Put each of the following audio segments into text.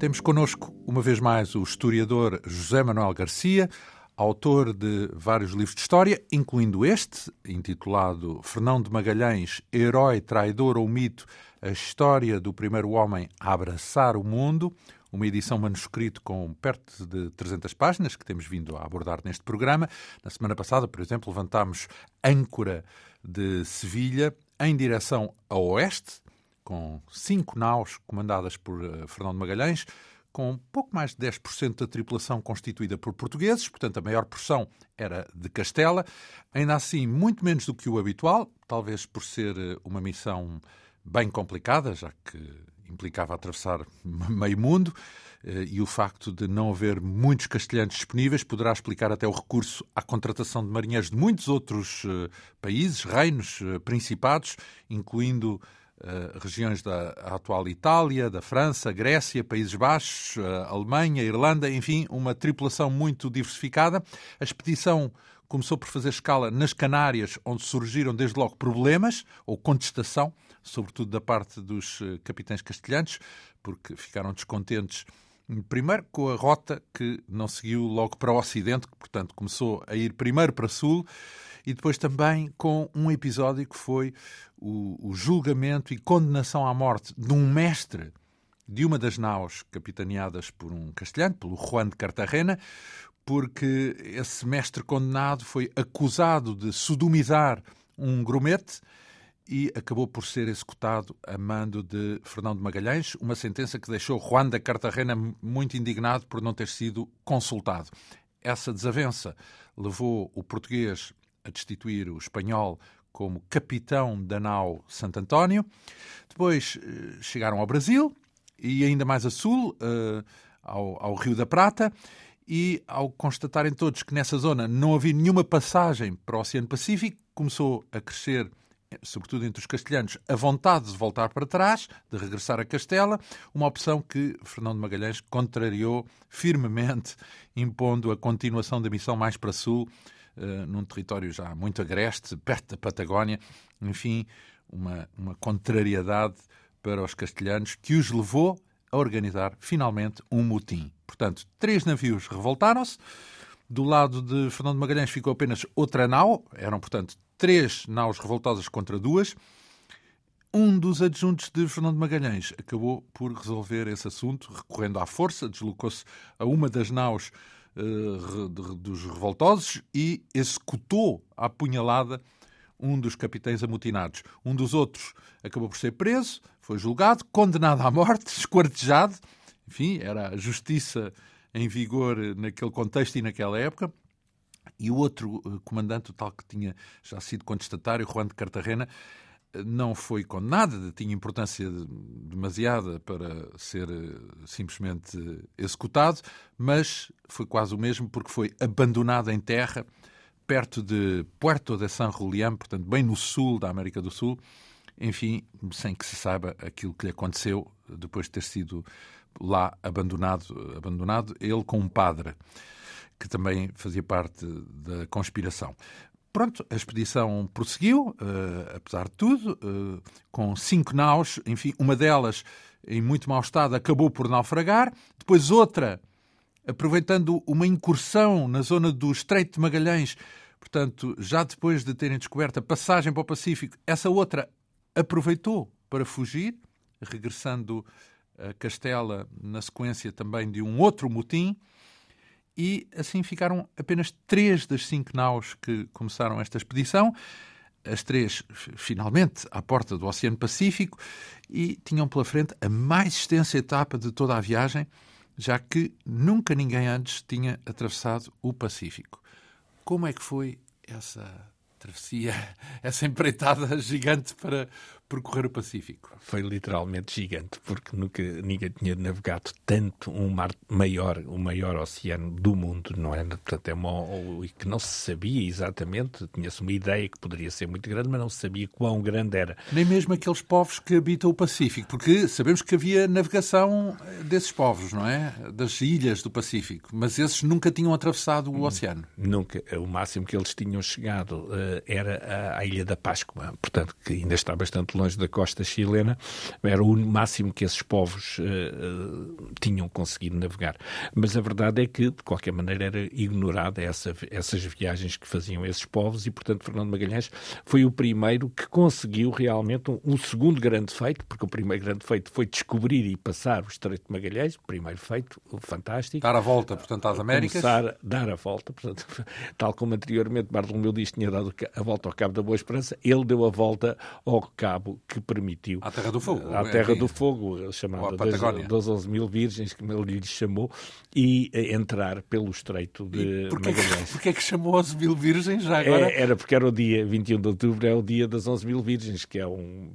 Temos connosco, uma vez mais, o historiador José Manuel Garcia, autor de vários livros de história, incluindo este, intitulado Fernão de Magalhães, Herói, Traidor ou Mito, a história do primeiro homem a abraçar o mundo, uma edição manuscrito com perto de 300 páginas que temos vindo a abordar neste programa. Na semana passada, por exemplo, levantámos âncora de Sevilha em direção a oeste, com cinco naus comandadas por uh, Fernando Magalhães, com pouco mais de 10% da tripulação constituída por portugueses, portanto a maior porção era de Castela, ainda assim muito menos do que o habitual, talvez por ser eh, uma missão bem complicada, já que implicava atravessar meio mundo, eh, e o facto de não haver muitos castelhanos disponíveis poderá explicar até o recurso à contratação de marinheiros de muitos outros países, reinos, principados, incluindo Uh, regiões da atual Itália, da França, Grécia, Países Baixos, uh, Alemanha, Irlanda, enfim, uma tripulação muito diversificada. A expedição começou por fazer escala nas Canárias, onde surgiram desde logo problemas ou contestação, sobretudo da parte dos uh, capitães castelhanos, porque ficaram descontentes primeiro com a rota que não seguiu logo para o Ocidente, que portanto começou a ir primeiro para Sul e depois também com um episódio que foi o, o julgamento e condenação à morte de um mestre de uma das naus capitaneadas por um castelhano, pelo Juan de Cartagena, porque esse mestre condenado foi acusado de sodomizar um grumete e acabou por ser executado a mando de Fernão de Magalhães, uma sentença que deixou Juan de Cartagena muito indignado por não ter sido consultado. Essa desavença levou o português destituir o espanhol como capitão da nau Santo António. Depois eh, chegaram ao Brasil e ainda mais a sul, uh, ao, ao, Rio da Prata. E ao constatarem todos que nessa zona não havia nenhuma passagem para o Oceano Pacífico, começou a crescer, sobretudo entre os castelhanos, a vontade de voltar para trás, de regressar a Castela, uma opção que Fernando Magalhães contrariou firmemente, impondo a continuação da missão mais para sul, num território já muito agreste, perto da Patagónia, enfim, uma, uma contrariedade para os castelhanos que os levou a organizar finalmente um motim. Portanto, três navios revoltaram-se. Do lado de Fernando Magalhães ficou apenas outra nau, eram, portanto, três naus revoltosas contra duas. Um dos adjuntos de Fernando Magalhães acabou por resolver esse assunto, recorrendo à força, deslocou-se a uma das naus dos revoltosos e executou a punhalada um dos capitães amotinados. Um dos outros acabou por ser preso, foi julgado, condenado à morte, esquartejado. Enfim, era a justiça em vigor naquele contexto e naquela época. E o outro eh, comandante, o tal que tinha já sido contestatário, Juan de Cartagena, não foi condenado, tinha importância demasiada para ser eh, simplesmente executado, mas foi quase o mesmo porque foi abandonado em terra perto de Puerto de San Julián, portanto, bem no sul da América do Sul, enfim, sem que se saiba aquilo que lhe aconteceu depois de ter sido lá abandonado, abandonado ele com um padre que também fazia parte da conspiração. Pronto, a expedição prosseguiu, uh, apesar de tudo, uh, com cinco naus, enfim, uma delas em muito mau estado acabou por naufragar, depois outra, aproveitando uma incursão na zona do Estreito de Magalhães, Portanto, já depois de terem descoberto a passagem para o Pacífico, essa outra aproveitou para fugir, regressando a Castela na sequência também de um outro motim, e assim ficaram apenas três das cinco naus que começaram esta expedição, as três finalmente à porta do Oceano Pacífico, e tinham pela frente a mais extensa etapa de toda a viagem, já que nunca ninguém antes tinha atravessado o Pacífico. Como é que foi essa travessia, essa empreitada gigante para percorrer o Pacífico? Foi literalmente gigante, porque nunca ninguém tinha navegado tanto um mar maior, o maior oceano do mundo, não é? Portanto, é uma, que não se sabia exatamente, tinha-se uma ideia que poderia ser muito grande, mas não se sabia quão grande era. Nem mesmo aqueles povos que habitam o Pacífico, porque sabemos que havia navegação desses povos, não é? Das ilhas do Pacífico, mas esses nunca tinham atravessado o oceano. Nunca. O máximo que eles tinham chegado uh, era a, Ilha da Páscoa, portanto, que ainda está bastante longe da costa chilena, era o máximo que esses povos tinham conseguido navegar. Mas a verdade é que, de qualquer maneira, era ignorada essa, essas viagens que faziam esses povos e, portanto, Fernando Magalhães foi o primeiro que conseguiu realmente um, um segundo grande feito, porque o primeiro grande feito foi descobrir e passar o Estreito de Magalhães, primeiro feito, fantástico. Dar a volta, portanto, às Américas. Começar, dar a volta, portanto, tal como anteriormente Bartolomeu Dias tinha dado a volta ao Cabo da Boa Esperança, ele deu a volta ao cabo que permitiu... À Terra do Fogo. À Terra do Fogo, chamada dos 11 mil virgens, que ele lhe chamou, e entrar pelo Estreito de porquê Magalhães. Porquê é que chamou 11 mil virgens já agora? É, era porque era o dia 21 de outubro, é o dia das 11 mil virgens, que é um,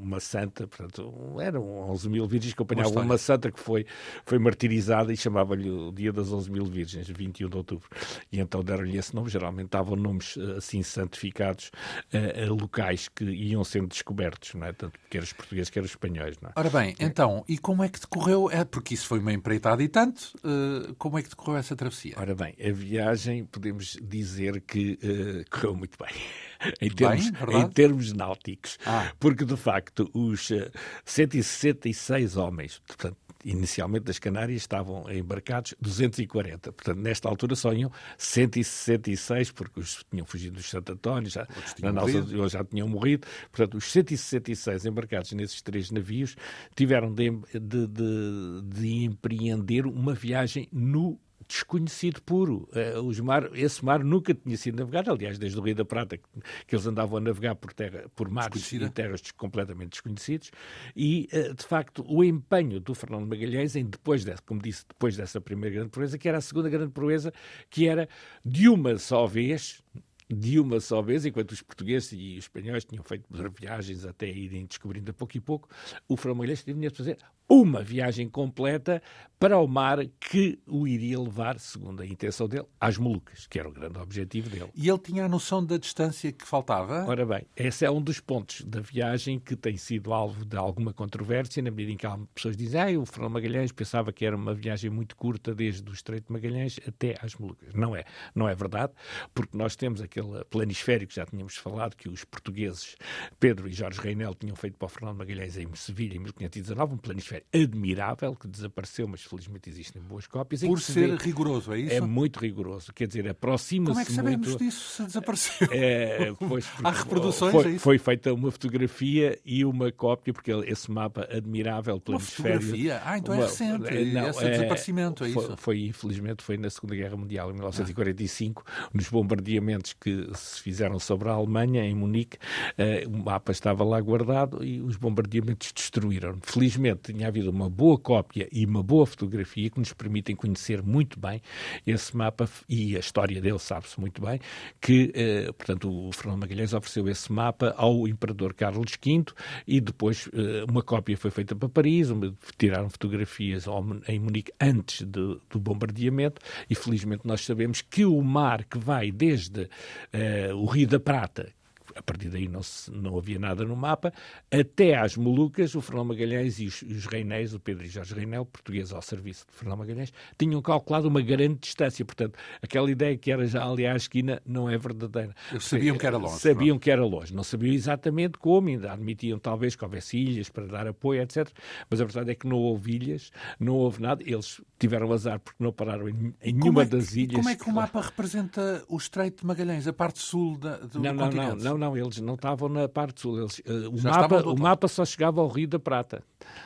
uma santa, portanto, eram 11 mil virgens que acompanhavam uma santa que foi, foi martirizada e chamava-lhe o dia das 11 mil virgens, 21 de outubro. E então deram-lhe esse nome, geralmente estavam nomes eh, assim santificados uh, locais que iam sendo descobertos, não é? Tanto quer os portugueses, quer os espanhóis, não é? Ora bem, então, e como é que decorreu, é, porque isso foi uma empreitada e tanto, uh, como é que decorreu essa travessia? Ora bem, a viagem podemos dizer que uh, correu muito bem. em, termos, bem, em termos náuticos. Ah. Porque, de facto, os uh, 166 homens, portanto, inicialmente das Canárias estavam embarcados 240. Portanto, nesta altura só iam 166, porque os tinham fugido dos Santo António, já, na nossa, já tinham morrido. Portanto, os 166 embarcados nesses três navios tiveram de, de, de, de empreender uma viagem no desconhecido puro. Uh, mar, esse mar nunca tinha sido navegado, aliás, desde o Rio da Prata, que, que eles andavam a navegar por, terra, por mares e terras completamente desconhecidos, e, uh, de facto, o empenho do Fernando Magalhães em depois, de, como disse, depois dessa primeira grande proeza, que era a segunda grande proeza, que era de uma só vez, de uma só vez, enquanto os portugueses e os espanhóis tinham feito viagens até irem descobrindo a pouco e pouco, o Fernando Magalhães tinha de fazer uma viagem completa para o mar que o iria levar, segundo a intenção dele, às Molucas, que era o grande objetivo dele. E ele tinha a noção da distância que faltava? Ora bem, esse é um dos pontos da viagem que tem sido alvo de alguma controvérsia, na medida em que há pessoas que dizem ah, o Fernando Magalhães pensava que era uma viagem muito curta desde o Estreito de Magalhães até às Molucas. Não é, não é verdade, porque nós temos aquele planisférico, já tínhamos falado, que os portugueses Pedro e Jorge Reinel tinham feito para o Fernando Magalhães em Sevilha em 1519, um planisférico admirável, que desapareceu, mas felizmente existem boas cópias. Por ser vê, rigoroso, é isso? É muito rigoroso, quer dizer, aproxima-se Como é que sabemos muito, disso, se desapareceu? É, pois, Há reproduções, foi, é foi, feita uma fotografia e uma cópia, porque esse mapa admirável pelo Uma fotografia? Ah, então é é recente, é, não, esse é, desaparecimento, é foi, isso? Foi, infelizmente, foi na Segunda Guerra Mundial, em 1945, ah. nos bombardeamentos que se fizeram sobre a Alemanha, em Munique, uh, o mapa estava lá guardado e os bombardeamentos destruíram. Felizmente, tinha havido uma boa cópia e uma boa fotografia que nos permitem conhecer muito bem esse mapa e a história dele sabe-se muito bem, que, eh, portanto, o Fernando Magalhães ofereceu esse mapa ao imperador Carlos V e depois eh, uma cópia foi feita para Paris, uma, tiraram fotografias ao, em Munique antes de, do bombardeamento e felizmente nós sabemos que o mar que vai desde eh, o Rio da Prata, a partir daí não, se, não havia nada no mapa, até às Molucas, o Fernão Magalhães e os, os Reinéis, o Pedro e Jorge Reinel, português ao serviço de Fernão Magalhães, tinham calculado uma grande distância. Portanto, aquela ideia que era já ali à esquina não é verdadeira. Eles sabiam que era longe. Sabiam que era longe. Não sabiam exatamente como, ainda admitiam talvez que houvesse ilhas para dar apoio, etc. Mas a verdade é que não houve ilhas, não houve nada. Eles tiveram azar porque não pararam em, em nenhuma é que, das ilhas. Como é que o mapa representa o Estreito de Magalhães, a parte sul da, do não, não, continente? Não, não, não, eles não estavam na parte sul. Eles, uh, o, mapa, o mapa só chegava ao Rio da Prata,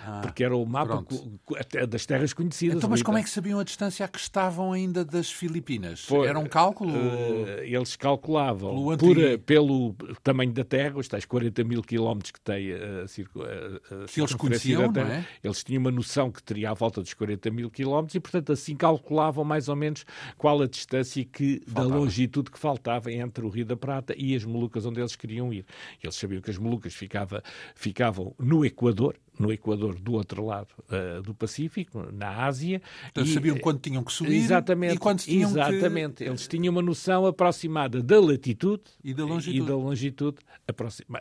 ah, porque era o mapa das terras conhecidas. Então, mas como é que sabiam a distância a que estavam ainda das Filipinas? Foi, era um cálculo? Uh, eles calculavam por, eh, pelo tamanho da terra, os tais 40 mil quilómetros que tem a, a, eles conheciam, terra, não é? Eles tinham uma noção que teria à volta dos 40 mil quilómetros e, portanto, assim calculavam mais ou menos qual a distância que, faltava. da longitude que faltava entre o Rio da Prata e as Molucas onde eles queriam ir. Eles sabiam que as Molucas ficava, ficavam no Equador, no Equador do outro lado uh, do Pacífico, na Ásia. Então, e, sabiam quando tinham que subir exatamente, e quando tinham Exatamente. Que... Eles tinham uma noção aproximada da latitude e da longitude, e da longitude,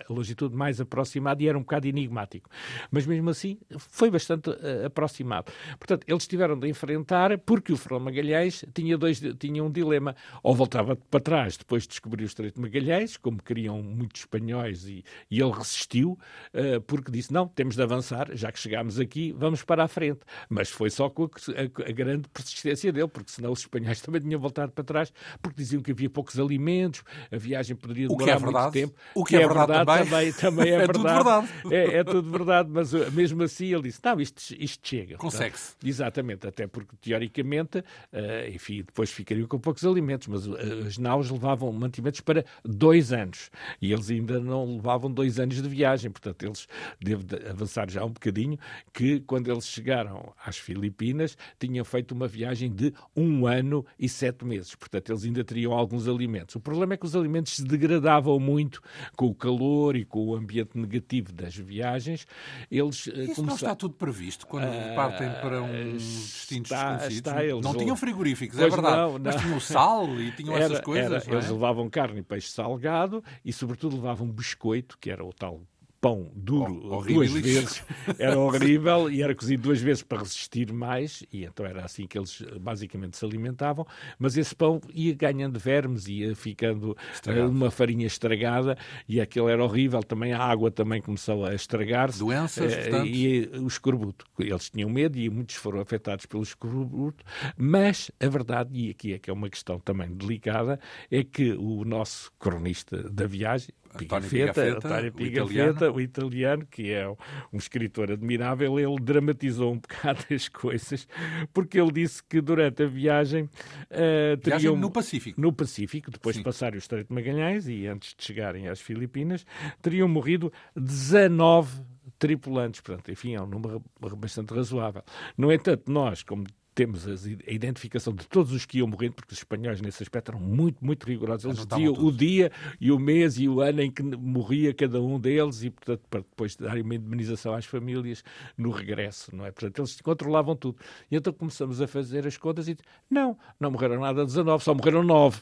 longitude mais aproximada e era um bocado enigmático. Mas mesmo assim foi bastante uh, aproximado. Portanto, eles tiveram de enfrentar porque o Fernando Magalhães tinha, dois, tinha um dilema. Ou voltava para trás depois de descobrir o Estreito de Magalhães, como queriam muitos espanhóis, e, e ele resistiu, uh, porque disse, não, temos de avançar já que chegámos aqui, vamos para a frente. Mas foi só com a, a, a grande persistência dele, porque senão os espanhóis também tinham voltado para trás, porque diziam que havia poucos alimentos, a viagem poderia demorar é muito tempo. O que, é, é verdade, verdade também. também, é, é verdade. Tudo verdade. É, é, tudo verdade, mas uh, mesmo assim ele disse, não, isto, isto chega. Consegue-se. Exatamente, até porque teoricamente, uh, enfim, depois ficariam com poucos alimentos, mas uh, as naus levavam mantimentos para dois anos e eles ainda não levavam dois anos de viagem, portanto eles devem avançar já um bocadinho, que quando eles chegaram às Filipinas tinham feito uma viagem de um ano e sete meses. Portanto, eles ainda teriam alguns alimentos. O problema é que os alimentos se degradavam muito com o calor e com o ambiente negativo das viagens. Eles, eh, Isso não está tudo previsto quando uh, partem para um destino desconhecidos? Está, eles não tinham frigoríficos, é verdade. Não, não. Mas tinham sal e tinham era, essas coisas. Era, é? Eles levavam carne e peixe salgado e, sobretudo, levavam biscoito, que era o tal pão duro oh, duas vezes, era horrível e era cozido duas vezes para resistir mais, e então era assim que eles basicamente se alimentavam, mas esse pão ia ganhando vermes, ia ficando Estragado. uma farinha estragada, e aquilo era horrível, também a água também começou a estragar-se. Doenças, portanto. E o escorbuto. Eles tinham medo e muitos foram afetados pelo escorbuto, mas a verdade, e aqui é que é uma questão também delicada, é que o nosso cronista da viagem, António Pigafetta, António Pigafetta, o, o italiano, que é um escritor admirável, ele dramatizou um bocado as coisas, porque ele disse que durante a viagem... Uh, teriam, no Pacífico. No Pacífico, depois de passar o Estreito de Magalhães e antes de chegarem às Filipinas, teriam morrido 19 tripulantes. Portanto, enfim, é um número bastante razoável. No entanto, nós, como temos a identificação de todos os que iam morrendo, porque os espanhóis nesse aspecto eram muito, muito rigorosos. Eles diziam o dia e o mês e o ano em que morria cada um deles e, portanto, para depois darem uma indemnização às famílias no regresso, não é? Portanto, eles controlavam tudo. E então começamos a fazer as contas e não, não morreram nada 19, só morreram 9.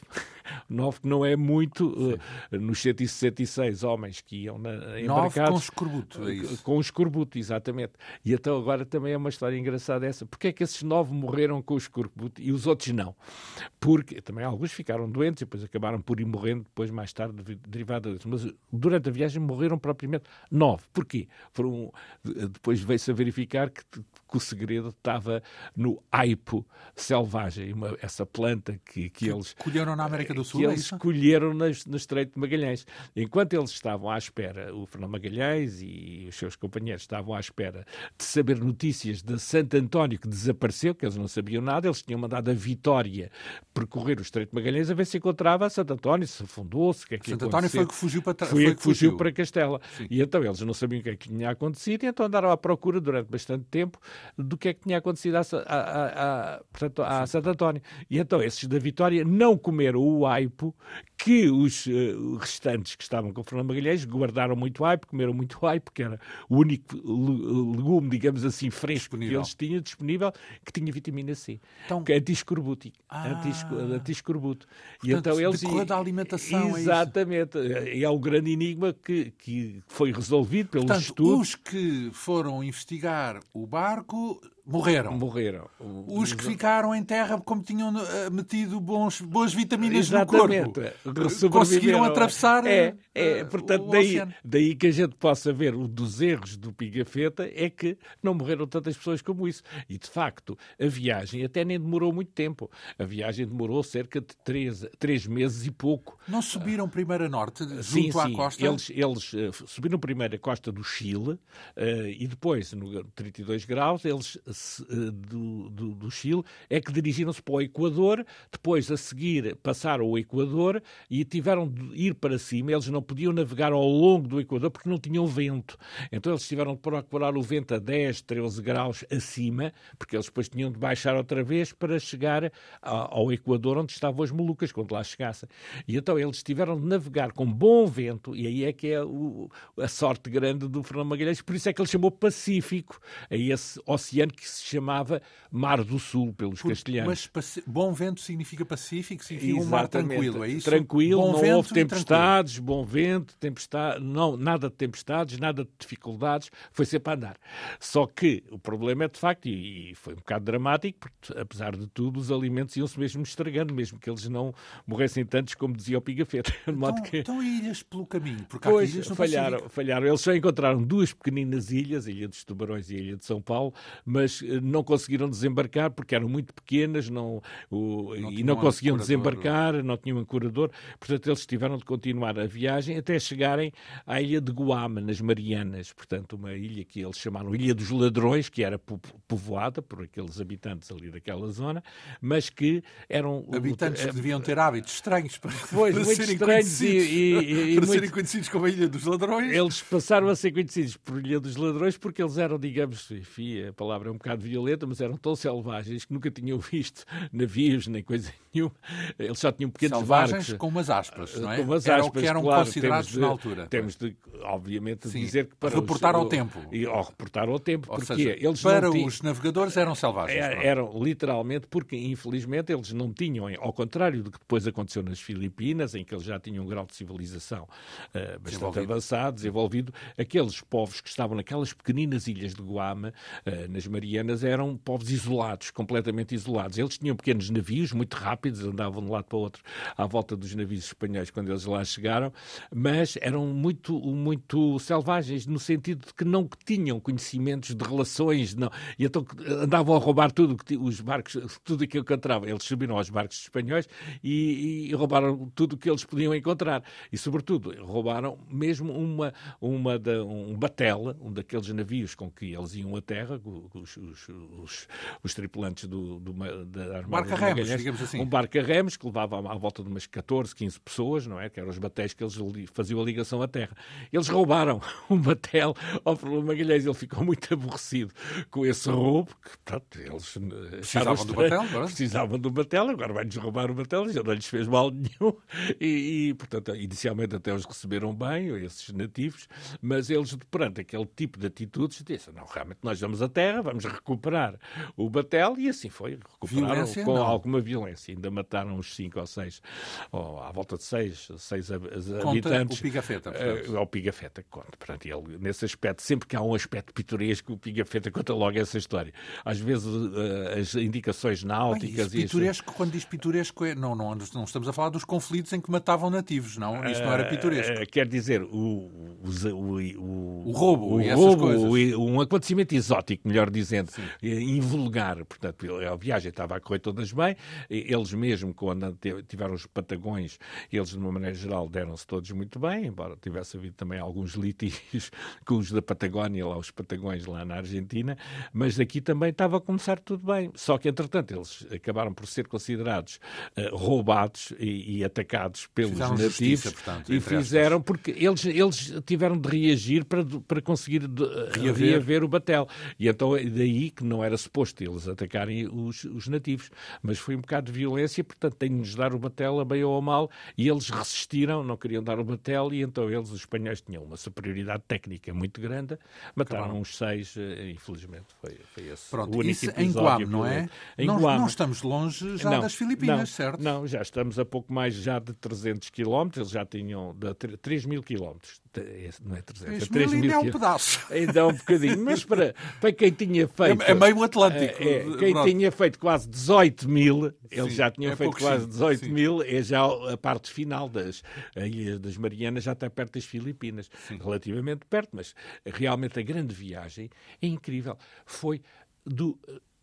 9 que não é muito uh, nos 166 homens que iam na, embarcados. com escorbuto, é isso? Com escorbuto, exatamente. E então agora também é uma história engraçada essa. Porque é que esses 9 morreram com o escorbuto e os outros não. Porque também alguns ficaram doentes e depois acabaram por ir morrendo depois mais tarde derivado disso. Mas durante a viagem morreram propriamente nove. Porquê? Foram, depois veio-se a verificar que, que, o segredo estava no aipo selvagem, uma, essa planta que, que, que eles... Colheram na América do Sul, Que é eles colheram nas, no Estreito de Magalhães. Enquanto eles estavam à espera, o Fernando Magalhães e os seus companheiros estavam à espera de saber notícias de Santo António, que desapareceu, que eles não sabiam nada, eles tinham mandado a Vitória percorrer o Estreito de Magalhães a ver se encontrava Santo António, se afundou-se, o que é que Santo António foi que fugiu para Foi, foi que fugiu, fugiu para Castela. Sim. E então eles não sabiam o que é que tinha acontecido e então andaram à procura durante bastante tempo do que é que tinha acontecido a, a, a, portanto, a Santo António. E então esses da Vitória não comeram o aipo que os uh, restantes que estavam com o Fernando Magalhães guardaram muito aipo, comeram muito aipo, que era o único legume, digamos assim, fresco disponível. que eles tinham disponível, que tinha vitamina C, então, que é. Ah, anti-escorbuto. E então eles da alimentação, é Exatamente. É, é, o grande enigma que, que foi resolvido pelos portanto, estudos. Os que foram investigar o barco こ。Morreram. Morreram. Os que ficaram em terra, como tinham eh, metido bons, boas vitaminas Exatamente. no corpo, conseguiram atravessar é, é, eh, portanto, daí, daí que a gente possa ver um dos erros do Pigafetta é que não morreram tantas pessoas como isso. E, de facto, a viagem até nem demorou muito tempo. A viagem demorou cerca de três, três meses e pouco. Não subiram primeiro a norte, junto sim, à sim. costa? Eles, eles uh, subiram primeiro a costa do Chile e depois, no 32 graus, eles do, do, do Chile é que dirigiram-se para o Equador, depois a seguir passaram o Equador e tiveram de ir para cima. Eles não podiam navegar ao longo do Equador porque não tinham vento. Então eles tiveram de procurar o vento a 10, 13 graus acima, porque eles depois tinham de baixar outra vez para chegar ao Equador, onde estavam as Molucas, quando lá chegassem. E então eles tiveram de navegar com bom vento, e aí é que é o, a sorte grande do Fernando Magalhães, por isso é que ele chamou Pacífico, a esse oceano que se chamava Mar do Sul, pelos por, castelhanos. Mas bom vento significa pacífico, significa Exatamente. um mar tranquilo, é isso? Tranquilo, bom não houve tempestades, bom vento, tempestade, não, nada de tempestades, nada de dificuldades, foi sempre a andar. Só que o problema é de facto, e, e foi um bocado dramático, porque apesar de tudo, os alimentos iam-se mesmo estragando, mesmo que eles não morressem tantos, como dizia o Pigafetta. Então, que... então ilhas pelo caminho, porque pois, ilhas no falharam, Pacífico. falharam. Eles só encontraram duas pequeninas ilhas, a Ilha dos Tubarões e a Ilha de São Paulo, mas eh, não conseguiram desembarcar porque eram muito pequenas não, o, não e não conseguiam desembarcar, não tinham ancorador, portanto eles tiveram de continuar a viagem até chegarem à Ilha de Guama, nas Marianas, portanto uma ilha que eles chamaram Ilha dos Ladrões, que era povoada por aqueles habitantes ali daquela zona, mas que eram... Habitantes que deviam ter hábitos estranhos para, pois, para serem conhecidos, e, e, e, para muito... serem conhecidos como a Ilha dos Ladrões. Eles passaram a ser conhecidos por Ilha dos Ladrões porque eles eram, digamos, enfim, a palavra é um bocado violenta, mas eram tão selvagens que nunca tinham visto navios nem coisa nenhuma. Eles só tinham pequenos selvagens barcos. com umas aspas, não é? Com umas aspas, eram que eram claro, considerados de, na altura. Temos de, obviamente, Sim, dizer que para reportar os, ao tempo. E, ao reportar ao tempo, Ou porque seja, eles para tinham, os navegadores eram selvagens. é, eram literalmente porque, infelizmente, eles não tinham, ao contrário do que depois aconteceu nas Filipinas, em que eles já tinham um grau de civilização uh, bastante desenvolvido. avançado, desenvolvido, aqueles povos que estavam naquelas pequeninas ilhas de Guama, uh, nas Eram povos isolados, completamente isolados. Eles tinham pequenos navios, muito rápidos, andavam de um lado para o outro à volta dos navios espanhóis quando eles lá chegaram, mas eram muito, muito selvagens, no sentido de que não tinham conhecimentos de relações, não. E então andavam a roubar tudo, os barcos, tudo aquilo que encontravam. Eles subiram aos barcos espanhóis e, e roubaram tudo o que eles podiam encontrar. E, sobretudo, roubaram mesmo uma, uma da, um batel, um daqueles navios com que eles iam à terra, os, os, os, os tripulantes do, do, da Armada barca remos, digamos assim. Um barco a remos que levava à volta de umas 14, 15 pessoas, não é? Que eram os batéis que eles faziam a ligação à terra. Eles roubaram um batel ao Fernando Magalhães. Ele ficou muito aborrecido com esse roubo, que, pronto, eles precisavam do batel? Precisavam do batel, agora vai-nos roubar o batel, já não lhes fez mal nenhum. E, e, portanto, inicialmente até os receberam bem, esses nativos, mas eles, perante aquele tipo de atitudes, disseram, não, realmente nós vamos à terra, vamos recuperar o batel, e assim foi, recuperaram violência, com não. alguma violência. Ainda mataram uns cinco ou seis, ou à volta de seis, seis Conta habitantes. o Pigafetta, É o Pigafetta que conta. Portanto, ele, nesse aspecto, sempre que há um aspecto pitoresco, o Pigafetta conta logo essa história. Às vezes uh, as indicações náuticas... Bem, pitoresco, quando diz pitoresco, é, não, não, não estamos a falar dos conflitos em que matavam nativos, não? Isso não era pitoresco. Uh, quer dizer, o, o, o, o roubo o e roubo, um acontecimento exótico, melhor dizendo, Sim. invulgar. Portanto, a viagem estava a correr todas bem, eles mesmo, quando tiveram os patagões, eles, de uma maneira geral, deram-se todos muito bem, embora tivesse havido também alguns litígios com os da Patagónia, lá os patagões lá na Argentina, mas aqui também estava a começar tudo bem. Só que, entretanto, eles acabaram por ser considerados uh, roubados e, e, atacados pelos fizeram nativos justiça, portanto, e fizeram aspas. porque eles, eles tiveram de reagir para, para conseguir de, reaver. reaver. o batel. E então daí que não era suposto eles atacarem os, os nativos. Mas foi um bocado de violência, portanto, tem-nos de dar o batel a bem ou mal, e eles resistiram, não queriam dar o batel, e então eles, os espanhóis, tinham uma superioridade técnica muito grande, mataram claro. uns seis, eh, infelizmente. Foi, foi esse Pronto, o único isso em Guam, não é? Em não, Guam. não estamos longe já não, das Filipinas, não, certo? Não, já estamos a pouco mais já de 300 quilómetros, eles já tinham de 3 mil quilómetros, não é 300, 3 é 3 mil, é um pedaço. Ainda é um bocadinho, mas para, para quem tinha feito... É, é meio Atlântico. É, quem Pronto. tinha feito quase 18 mil, eles já tinham é feito quase 18 sim. mil, é já a parte final das Ilhas das Marianas, já está perto das Filipinas, sim. relativamente perto, mas realmente a grande viagem é incrível. Foi do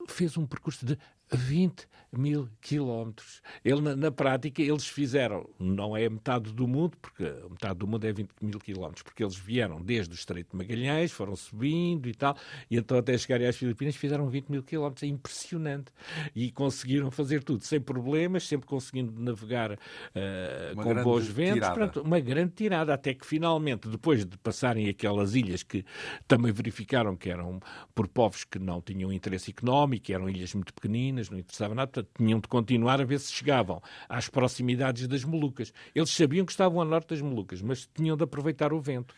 fez um percurso de 20 mil quilómetros. Ele, na, na, prática, eles fizeram, não é metade do mundo, porque metade do mundo é 20 mil quilómetros, porque eles vieram desde o Estreito de Magalhães, foram subindo e tal, e então até chegarem às Filipinas fizeram 20 mil quilómetros. É impressionante. E conseguiram fazer tudo sem problemas, sempre conseguindo navegar uh, com bons ventos. Uma grande tirada, até que finalmente, depois de passarem aquelas ilhas que também verificaram que eram por povos que não tinham interesse económico, eram ilhas muito pequeninas, não interessava nada, portanto, tinham de continuar a ver se chegavam às proximidades das Molucas. Eles sabiam que estavam a norte das Molucas, mas tinham de aproveitar o vento.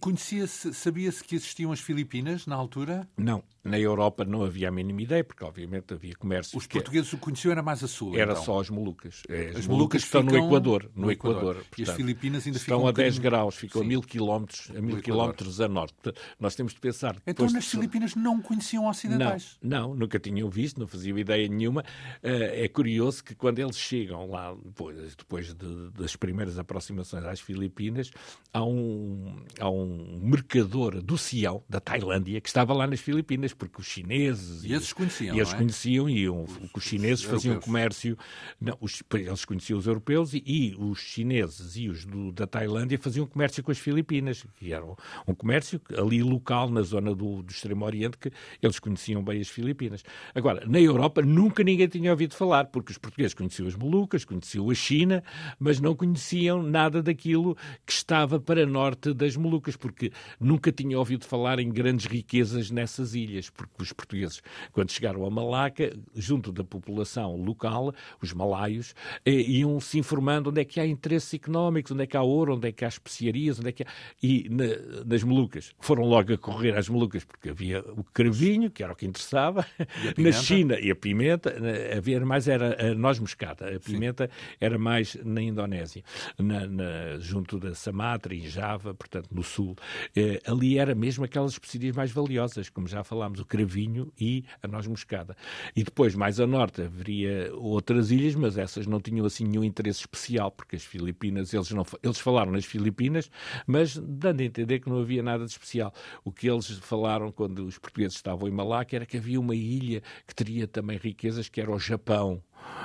Conhecia-se, sabia-se que existiam as Filipinas na altura? Não, na Europa não havia a mínima ideia, porque obviamente havia comércio. Os portugueses o conheciam era mais a sul. Era então. só as Molucas. As, as Molucas estão no Equador. No, no Equador. Equador. Portanto, e as Filipinas ainda estão ficam a 10 graus, ficam Sim. a mil quilómetros, a mil quilómetros a norte. Portanto, nós temos de pensar. Então nas de... Filipinas não conheciam ocidentais? Não, não, nunca tinham visto, não faziam ideia nenhuma. Uh, é curioso que quando eles chegam lá, depois, depois de, das primeiras aproximações às Filipinas, há um, há um mercador do Sião, da Tailândia, que estava lá nas Filipinas, porque os chineses... E esses conheciam, E eles é? conheciam, e um, os chineses os faziam comércio... Não, os, eles conheciam os europeus e, e, os chineses e os do, da Tailândia faziam comércio com as Filipinas, que era um, um comércio ali local, na zona do, do Extremo Oriente, que eles conheciam bem as Filipinas. Agora, na Europa nunca ninguém tinha ouvido falar, porque os portugueses conheciam as Molucas, conheciam a China, mas não conheciam nada daquilo que estava para norte das Molucas, porque nunca tinham ouvido falar em grandes riquezas nessas ilhas, porque os portugueses, quando chegaram a Malaca, junto da população local, os malaios, eh, iam se informando onde é que há interesses económicos, onde é que há ouro, onde é que há especiarias, onde é que há... E na, nas Molucas, foram logo a correr às Molucas, porque havia o cravinho, que era o que interessava, na China, e a pimenta, havia mais era a noz moscada, a pimenta Sim. era mais na Indonésia, na, na, junto da Sumatra, em Java, portanto, no sul. Eh, ali era mesmo aquelas especiarias mais valiosas, como já falámos, o cravinho e a noz moscada. E depois, mais a norte, haveria outras ilhas, mas essas não tinham assim nenhum interesse especial, porque as Filipinas, eles, não, eles falaram nas Filipinas, mas dando a entender que não havia nada de especial. O que eles falaram quando os portugueses estavam em Malaca era que havia uma ilha que teria também riquezas, que era o Japão.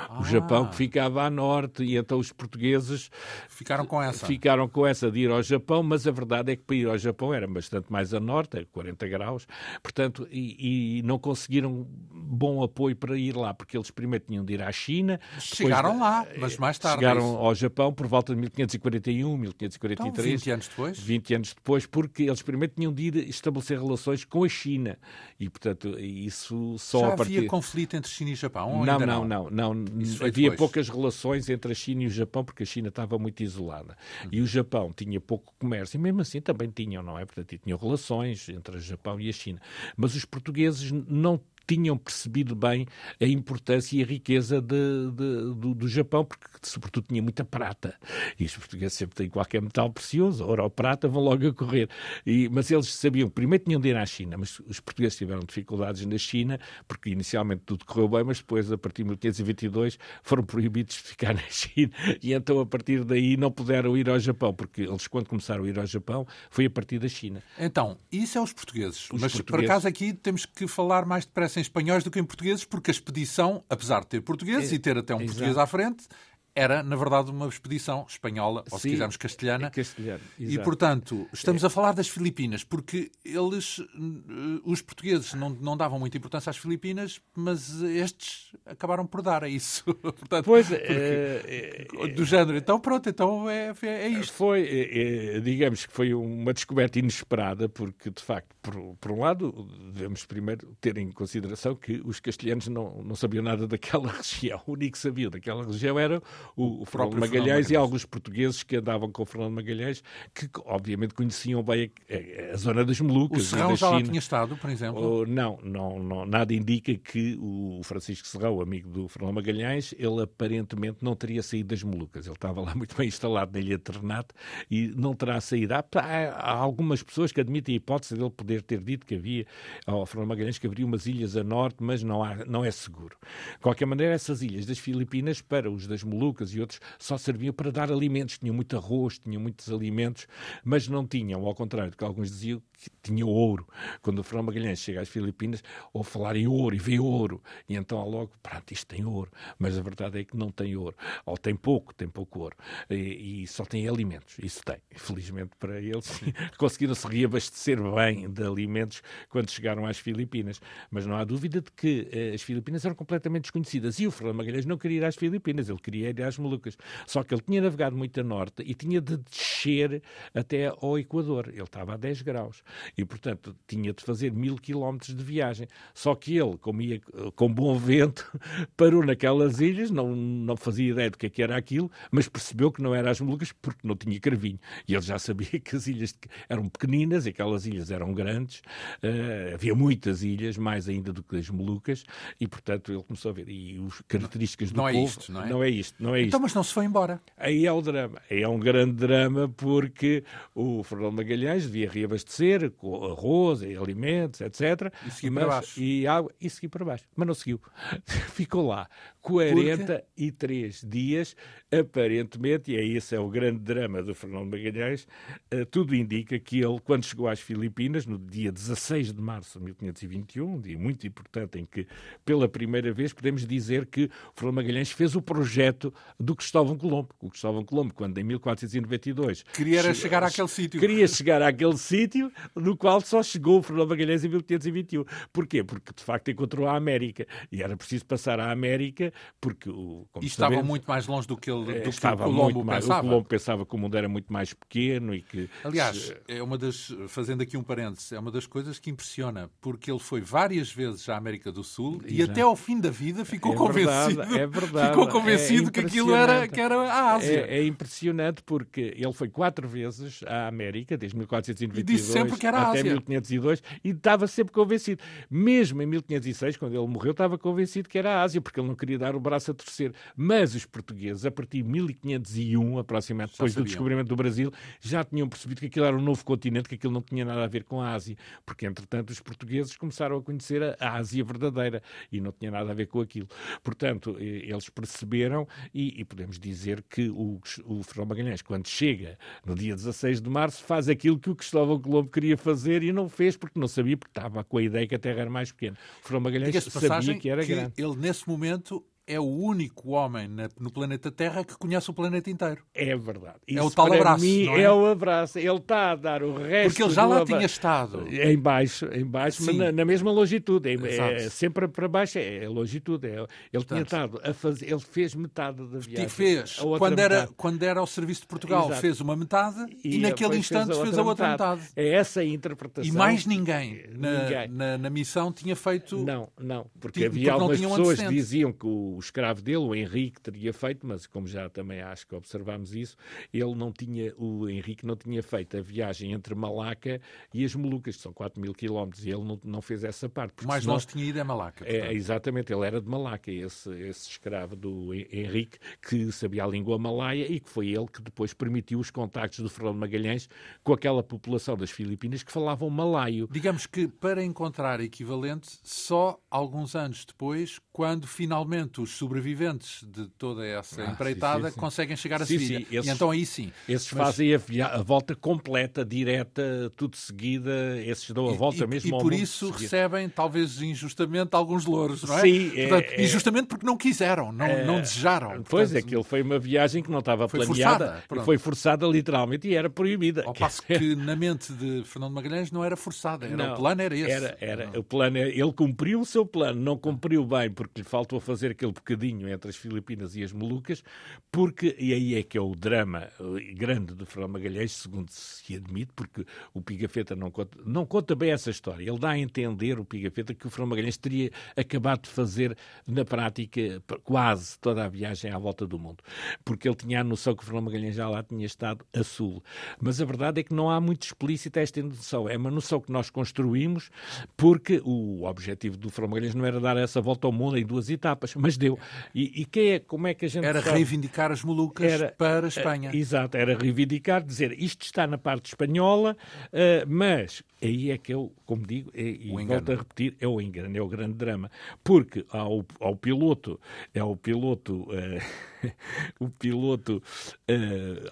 Ah. O Japão que ficava a norte e então os portugueses ficaram com essa. Ficaram com essa de ir ao Japão, mas a verdade é que para ir ao Japão era bastante mais a norte, 40 graus, portanto, e, e não conseguiram bom apoio para ir lá, porque eles primeiro tinham de ir à China. Chegaram depois, lá, mas mais tarde. Chegaram é ao Japão por volta de 1541, 1543. Então, 20 anos depois? 20 anos depois, porque eles primeiro tinham de ir estabelecer relações com a China. E, portanto, isso só Já a partir... havia conflito entre China e Japão? Não, não, não, não, não, havia depois. poucas relações entre a China e o Japão, porque a China estava muito isolada. Uhum. E o Japão tinha pouco comércio, e mesmo assim também tinham, não é? Portanto, tinham relações entre o Japão e a China. Mas os portugueses não tinham percebido bem a importância e a riqueza de, de, do, do, Japão, porque sobretudo tinha muita prata. E os portugueses sempre têm qualquer metal precioso, ouro ou prata, vão logo a correr. E, mas eles sabiam, primeiro tinham de ir à China, mas os portugueses tiveram dificuldades na China, porque inicialmente tudo correu bem, mas depois, a partir de 1522, foram proibidos de ficar na China. E então, a partir daí, não puderam ir ao Japão, porque eles, quando começaram a ir ao Japão, foi a partir da China. Então, isso é os portugueses. Os mas, portugueses... por acaso, aqui temos que falar mais depressa em espanhóis do que em portugueses, porque a expedição, apesar de ter português é, e ter até um exato. português à frente, era, na verdade, uma expedição espanhola, ou se quisermos castelhana. Castelhano, e, portanto, estamos é. a falar das Filipinas, porque eles, eh, os portugueses, não, não davam muita importância às Filipinas, mas estes acabaram por dar a isso. portanto, pois, é, é, do género. Então, pronto, então é, é isto. Foi, é, é, digamos que foi uma descoberta inesperada, porque, de facto, por, por um lado, devemos primeiro ter em consideração que os castelhanos não, não sabiam nada daquela região. O único que sabia daquela região era o, o Fernando Magalhães, Magalhães, e alguns portugueses que andavam com o Fernando Magalhães, que obviamente conheciam bem a, a zona das Molucas. O Serrão já lá tinha estado, por exemplo? Oh, não, não, não, nada indica que o Francisco Serrão, amigo do Fernando Magalhães, ele aparentemente não teria saído das Molucas. Ele estava lá muito bem instalado na Ilha de Ternate e não terá saído. Há, há, algumas pessoas que admitem a hipótese dele poder ter dito que havia, ao Fernando Magalhães, que haveria umas ilhas a norte, mas não, há, não é seguro. De qualquer maneira, essas ilhas das Filipinas, para os das Molucas, E outros só serviam para dar alimentos, tinham muito arroz, tinham muitos alimentos, mas não tinham, ao contrário do que alguns diziam, que tinha ouro. Quando o Fernão Magalhães chega às Filipinas, ou falar em ouro e vê ouro, e então logo, pronto, isto tem ouro, mas a verdade é que não tem ouro, ou tem pouco, tem pouco ouro, e, e só tem alimentos, isso tem. Felizmente para eles, conseguiram se reabastecer bem de alimentos quando chegaram às Filipinas, mas não há dúvida de que eh, as Filipinas eram completamente desconhecidas, e o Fernão Magalhães não queria ir às Filipinas, ele queria ir às Molucas, só que ele tinha navegado muito a norte e tinha de descer até ao Equador, ele estava a 10 graus, e portanto tinha de fazer mil quilómetros de viagem. Só que ele, como ia com bom vento, parou naquelas ilhas, não, não fazia ideia do que, é que era aquilo, mas percebeu que não era as Molucas porque não tinha carvinho. E ele já sabia que as ilhas eram pequeninas e aquelas ilhas eram grandes, uh, havia muitas ilhas, mais ainda do que as Molucas, e portanto ele começou a ver. E as características do não é povo. É isto, não, é? não é isto, não é isto. Então, mas não se foi embora. Aí é o drama. Aí é um grande drama porque o Fernando Magalhães devia reabastecer com arroz e alimentos, etc. E seguir para baixo. E água, e seguir para baixo. Mas não seguiu. Ficou lá 43 dias, aparentemente, e é esse é o grande drama do Fernando Magalhães, uh, tudo indica que ele, quando chegou às Filipinas, no dia 16 de março de 1521, um dia muito importante em que, pela primeira vez, podemos dizer que Fernando Magalhães fez o projeto do Cristóvão Colombo. O Cristóvão Colombo, quando em 1492... Queria che chegar àquele sítio. Queria chegar àquele sítio no qual só chegou o Fernando Magalhães em 1521. Porquê? Porque, de facto, encontrou a América. E era preciso passar à América, porque... O, e estava muito mais longe do que, ele, do estava que o Colombo mais, pensava. O Colombo pensava que o mundo era muito mais pequeno e que... Aliás, é uma das... Fazendo aqui um parênteses, é uma das coisas que impressiona, porque ele foi várias vezes à América do Sul e, e até ao fim da vida ficou é convencido, verdade, é verdade, ficou convencido é que aquilo era, que era a Ásia. É, é, impressionante porque ele foi quatro vezes à América, desde 1492 e disse sempre que era até Ásia. 1502, e estava sempre convencido. Mesmo em 1506, quando ele morreu, estava convencido que era a Ásia, porque ele não queria dar o braço a torcer. Mas os portugueses, a partir de 1501, aproximadamente depois do descobrimento do Brasil, já tinham percebido que aquilo era um novo continente, que aquilo não tinha nada a ver com a Ásia, porque entretanto os portugueses começaram a conhecer a Ásia verdadeira e não tinha nada a ver com aquilo. Portanto, eles perceberam e, e podemos dizer que o, o Fernão Magalhães, quando chega no dia 16 de março, faz aquilo que o Cristóvão Colombo queria fazer e não fez porque não sabia, porque estava com a ideia que a Terra era mais pequena. O Fernão Magalhães sabia que era que grande. Ele, nesse momento, é o único homem no planeta Terra que conhece o planeta inteiro. É verdade. Isso é o tal abraço. Mim é? é? o abraço. Ele está a dar o resto. Porque ele já lá tinha estado. Em baixo, em baixo mas na, na, mesma longitude. É, é, sempre para baixo é, é longitude. É, ele Portanto, tinha estado a fazer. Ele fez metade da viagem. Fez. Quando era, quando era ao serviço de Portugal, Exato. fez uma metade e, e naquele instante fez a, fez a outra metade. metade. É essa a interpretação. E mais ninguém, na, ninguém. Na, na, missão tinha feito. Não, não. Porque tinha, havia porque algumas pessoas que diziam que o escravo dele, o Henrique teria feito, mas como já também acho que observámos isso, ele não tinha, o Henrique não tinha feito a viagem entre Malaca e as Molucas, que são 4 mil quilómetros, e ele não, não fez essa parte. Mais longe tinha ido a Malaca. É, exatamente, ele era de Malaca, esse, esse escravo do Henrique, que sabia a língua malaia e que foi ele que depois permitiu os contactos do Fernando Magalhães com aquela população das Filipinas que falavam malaio. Digamos que para encontrar equivalente, só alguns anos depois, quando finalmente os sobreviventes de toda essa ah, empreitada sim, sim, conseguem chegar a Sevilha. Esses, e então aí sim. Esses Mas... fazem a, via... a, volta completa, direta, tudo seguida, esses dão a volta e, mesmo e, ao E por isso recebem, talvez injustamente, alguns louros, não é? Sim. Portanto, é, injustamente porque não quiseram, não, é, não desejaram. Portanto, pois é, aquilo foi uma viagem que não estava foi planeada. Forçada, foi forçada literalmente e era proibida. Ao passo que na mente de Fernando Magalhães não era forçada, era, não, o plano era esse. Era, era, o plano, ele cumpriu o seu plano, não cumpriu bem porque lhe faltou fazer aquele bocadinho entre as Filipinas e as Molucas, porque, e aí é que é o drama eh, grande do Fernando Magalhães, segundo se admite, porque o Pigafetta não conta, não conta bem essa história. Ele dá a entender, o Pigafetta, que o Fernando Magalhães teria acabado de fazer, na prática, quase toda a viagem à volta do mundo, porque ele tinha a noção que o Fernando Magalhães já lá tinha estado a sul. Mas a verdade é que não há muito explícita esta noção. É uma noção que nós construímos porque o objetivo do Fernando Magalhães não era dar essa volta ao mundo em duas etapas, mas deu. E, e quem é, como é que a gente Era sabe? reivindicar as Molucas Era- para a Espanha. Eh, Exato, era reivindicar, dizer isto está na parte espanhola, eh, mas aí é que eu, como digo, é, e O volto engano. a repetir, é o engano, é o grande drama. Porque ao, ao piloto, é o piloto, eh, o piloto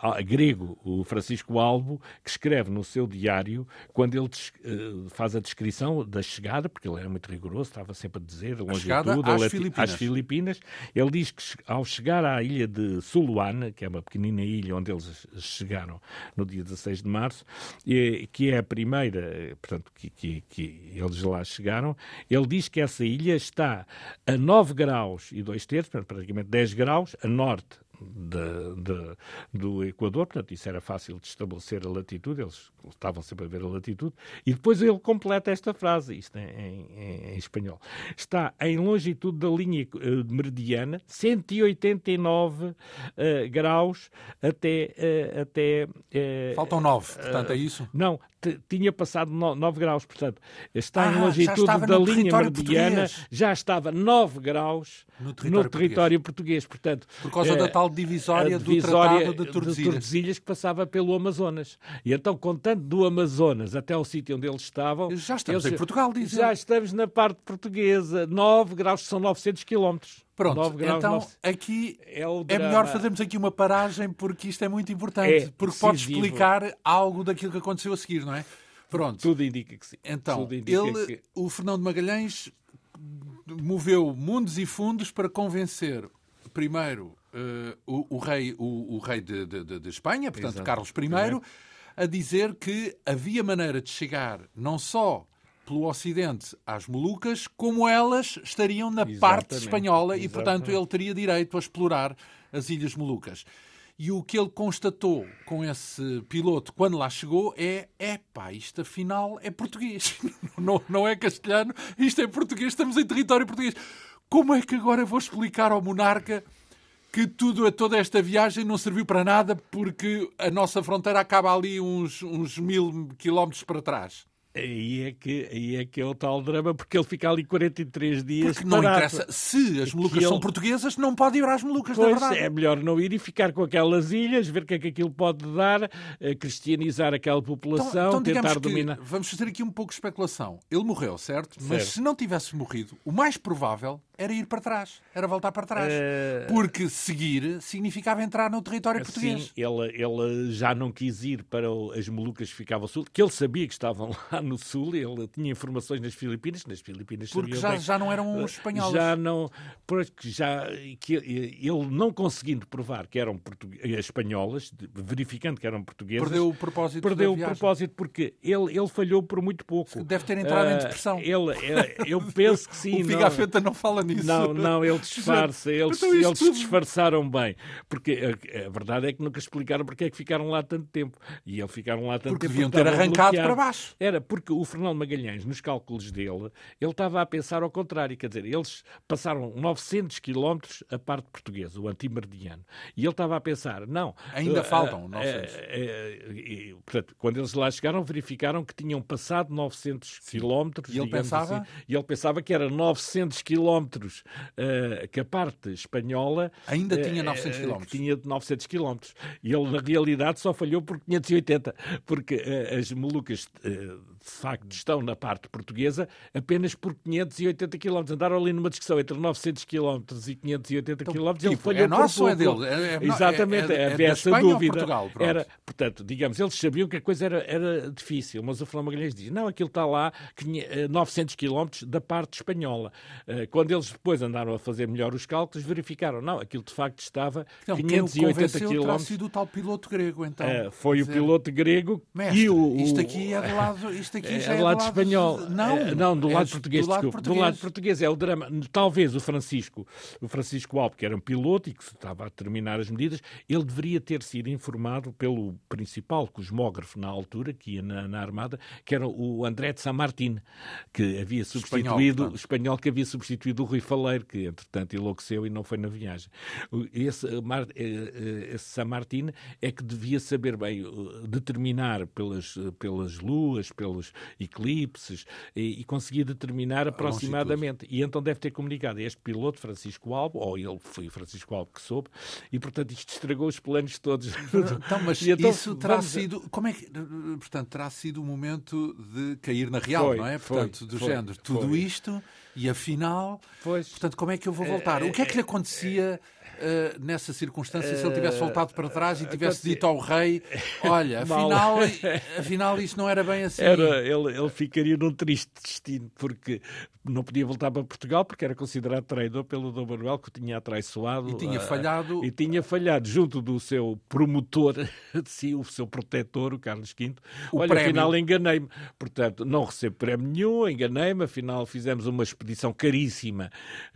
ah, grego, o Francisco Albo, que escreve no seu diário, quando ele eh, faz a descrição da chegada, porque ele era muito rigoroso, estava sempre a dizer a longitude, às Filipinas. às Filipinas, ele diz que ao chegar à ilha de Suluan, que é uma pequenina ilha onde eles chegaram no dia 16 de março, e- que é a primeira, portanto, que, que- que eles lá chegaram, ele diz que essa ilha está a 9 graus e 2 terços, portanto, praticamente 10 graus, a norte de- de- do Equador, portanto, isso era fácil de estabelecer a latitude, eles estavam sempre a ver a latitude, e depois ele completa esta frase, isto em, em- em espanhol. Está em longitude da linha eh, meridiana, 189 eh, graus até. eh, até Faltam nove, portanto, é isso? não, tinha passado 9 graus, portanto, está Ah, em longitude da linha território meridiana, português. já estava 9 graus No no território território, português. Portanto, Por causa da eh, tal divisória a do divisória Tratado de Tordesilhas. Tordesilhas que passava pelo Amazonas. E então, contando do Amazonas até ao sítio onde eles estavam... Já estamos eles- em Portugal, diz Já estamos na parte portuguesa. 9 graus, são 900 quilómetros. Pronto, 9 graus, então 900. aqui É é melhor fazermos aqui uma paragem porque isto é muito importante. É porque pode explicar algo daquilo que aconteceu a seguir, não é? Pronto. Tudo indica que sim. Então, ele, que- o Fernando Magalhães moveu mundos e fundos para convencer, primeiro, eh, o, o rei, o, o rei de, de- de- de Espanha, portanto, Exato. Carlos I, a dizer que havia maneira de chegar não só pelo Ocidente às Molucas, como elas estariam na parte Exatamente. espanhola e, portanto, Exatamente. ele teria direito a explorar as Ilhas Molucas. E o que ele constatou com esse piloto quando lá chegou é: epá, isto afinal é português. Não, não é castelhano, isto é português, estamos em território português. Como é que agora vou explicar ao monarca que tudo, toda esta viagem não serviu para nada porque a nossa fronteira acaba ali uns, uns mil quilómetros para trás? Aí é, que, aí é que é o tal drama, porque ele fica ali 43 dias Porque não parado. interessa. Se as Molucas ele- são portuguesas, não pode ir às Molucas, Pois verdade. é melhor não ir e ficar com aquelas ilhas, ver o que é que aquilo pode dar, eh, cristianizar aquela população, Então, digamos tentar dominar. Vamos fazer aqui um pouco de especulação. Ele morreu, certo? Mas Certo. se não tivesse morrido, o mais provável era ir para trás, era voltar para trás. Eh, Porque seguir significava entrar no território português. Sim, ele, ele já não quis ir para as Molucas que ficavam sul, que ele sabia que estavam lá no sul, ele tinha informações nas Filipinas, nas Filipinas Porque já, bem- já não eram os espanhóis. Já não, porque já que ele não conseguindo provar que eram eh, espanholas, verificando que eram portuguesas, Perdeu o propósito perdeu o propósito porque ele, ele falhou por muito pouco. Deve ter entrado em Ah, depressão. Ele, eh, eu penso que sim. o não- Figafetta não fala nisso. não, não, ele disfarça, eles, Então eles tudo- disfarçaram bem. Porque a, a verdade é que nunca explicaram porque é que ficaram lá tanto tempo. E eles ficaram lá tanto Porque tempo. deviam ter arrancado bloqueados. para baixo. Era porque o Fernando Magalhães, nos cálculos dele, ele estava a pensar ao contrário. Quer dizer, eles passaram 900 quilómetros a parte portuguesa, o antimeridiano. E ele estava a pensar, não... Ainda eh, faltam eh, 900. eh, eh, e, portanto, quando eles lá chegaram, verificaram que tinham passado 900 quilómetros. E ele pensava? assim, e ele pensava que era 900 quilómetros eh, que a parte espanhola Ainda eh, tinha 900 eh, quilómetros. tinha 900 quilómetros. E ele, na realidade, só falhou por 580, porque as Molucas, de facto, estão na parte portuguesa apenas por 580 quilómetros. Andaram ali numa discussão entre 900 quilómetros e 580 quilómetros. ele tipo, falhou é nosso por ou é dele? É- é- Exatamente, é- é havia essa dúvida. Portugal? Era, portanto, digamos, eles sabiam que a coisa era, era difícil, mas o Magalhães diz, não, aquilo está lá, quinhe- eh, 900 quilómetros da parte espanhola. Quando eles depois andaram a fazer melhor os cálculos, verificaram, não, aquilo de facto estava Então, quem o 580 convenceu terá sido o tal piloto grego, então. Eh, foi Quer o dizer, piloto grego Mestre, e o, o- isto aqui é do lado, isto aqui é já é do lado espanhol. Não, Eh, não do é lado português, do lado desculpe. Do lado português é o drama. Talvez o Francisco, o Francisco Alpe, que era um piloto e que estava a terminar as medidas, ele deveria ter sido informado pelo principal cosmógrafo na altura, que ia na, na Armada, que era o André de San Martín, que havia substituído, portanto. espanhol que havia substituído o Rui Faleiro, que entretanto enlouqueceu e não foi na viagem. Esse, esse San Martín é que devia saber bem determinar pelas, pelas luas, pelos eclipses e, e conseguia determinar aproximadamente. E então deve ter comunicado a este piloto, Francisco Albo, ou ele foi Francisco Albo que soube, e portanto isto estragou os planos todos. Então, mas então, isso terá sido. Como é que. Portanto, terá sido o momento de cair na real, foi, não é? Portanto, foi, do foi, género. Tudo isto e afinal. Pois. Portanto, como é que eu vou voltar? O que é que lhe acontecia? Uh, nessa circunstância, se ele tivesse voltado para trás e tivesse dito ao rei: Olha, afinal, afinal isso não era bem assim. Era, ele, ele ficaria num triste destino, porque não podia voltar para Portugal porque era considerado traidor pelo Dom Manuel que o tinha atraiçoado e tinha falhado uh, e tinha falhado junto do seu promotor de si, o seu protetor, o Carlos V. O Olha, prémio. afinal enganei-me. Portanto, não recebo prémio nenhum, enganei-me, afinal fizemos uma expedição caríssima,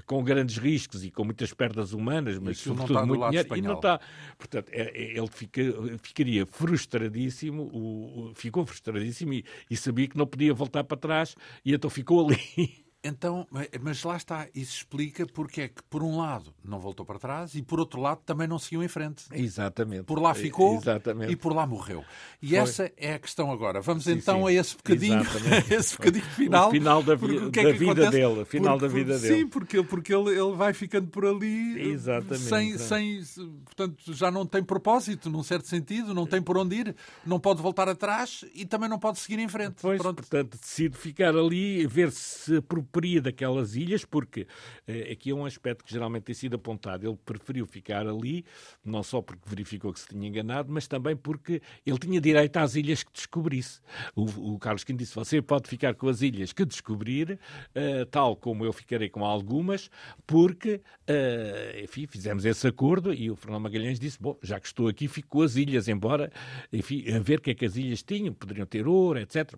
com grandes riscos e com muitas perdas humanas, mas sobretudo muito dinheiro. Espanhol. E não está. Portanto, é, é, ele fica, ficaria frustradíssimo, o, ficou frustradíssimo e, e sabia que não podia voltar para trás e então ficou ali. Então, mas lá está, isso explica porque é que, por um lado, não voltou para trás e, por outro lado, também não seguiu em frente. Exatamente. Por lá ficou Exatamente. e por lá morreu. E Foi. essa é a questão agora. Vamos sim, então sim. a esse bocadinho, esse bocadinho final. O final da, vi é da vida acontece? dele. Final porque, da vida sim, dele. Sim, porque, porque ele, ele vai ficando por ali Exatamente. Sem, sem, portanto, já não tem propósito, num certo sentido, não tem por onde ir, não pode voltar atrás e também não pode seguir em frente. Pois, Pronto. portanto, decide ficar ali, ver se apropria daquelas ilhas, porque eh, aqui é um aspecto que geralmente tem sido apontado. Ele preferiu ficar ali, não só porque verificou que se tinha enganado, mas também porque ele tinha direito às ilhas que descobrisse. O, o Carlos Quinto disse: Você pode ficar com as ilhas que descobrir, uh, tal como eu ficarei com algumas, porque, uh, enfim, fizemos esse acordo e o Fernando Magalhães disse: Bom, já que estou aqui, fico com as ilhas, embora, enfim, a ver o que é que as ilhas tinham, poderiam ter ouro, etc.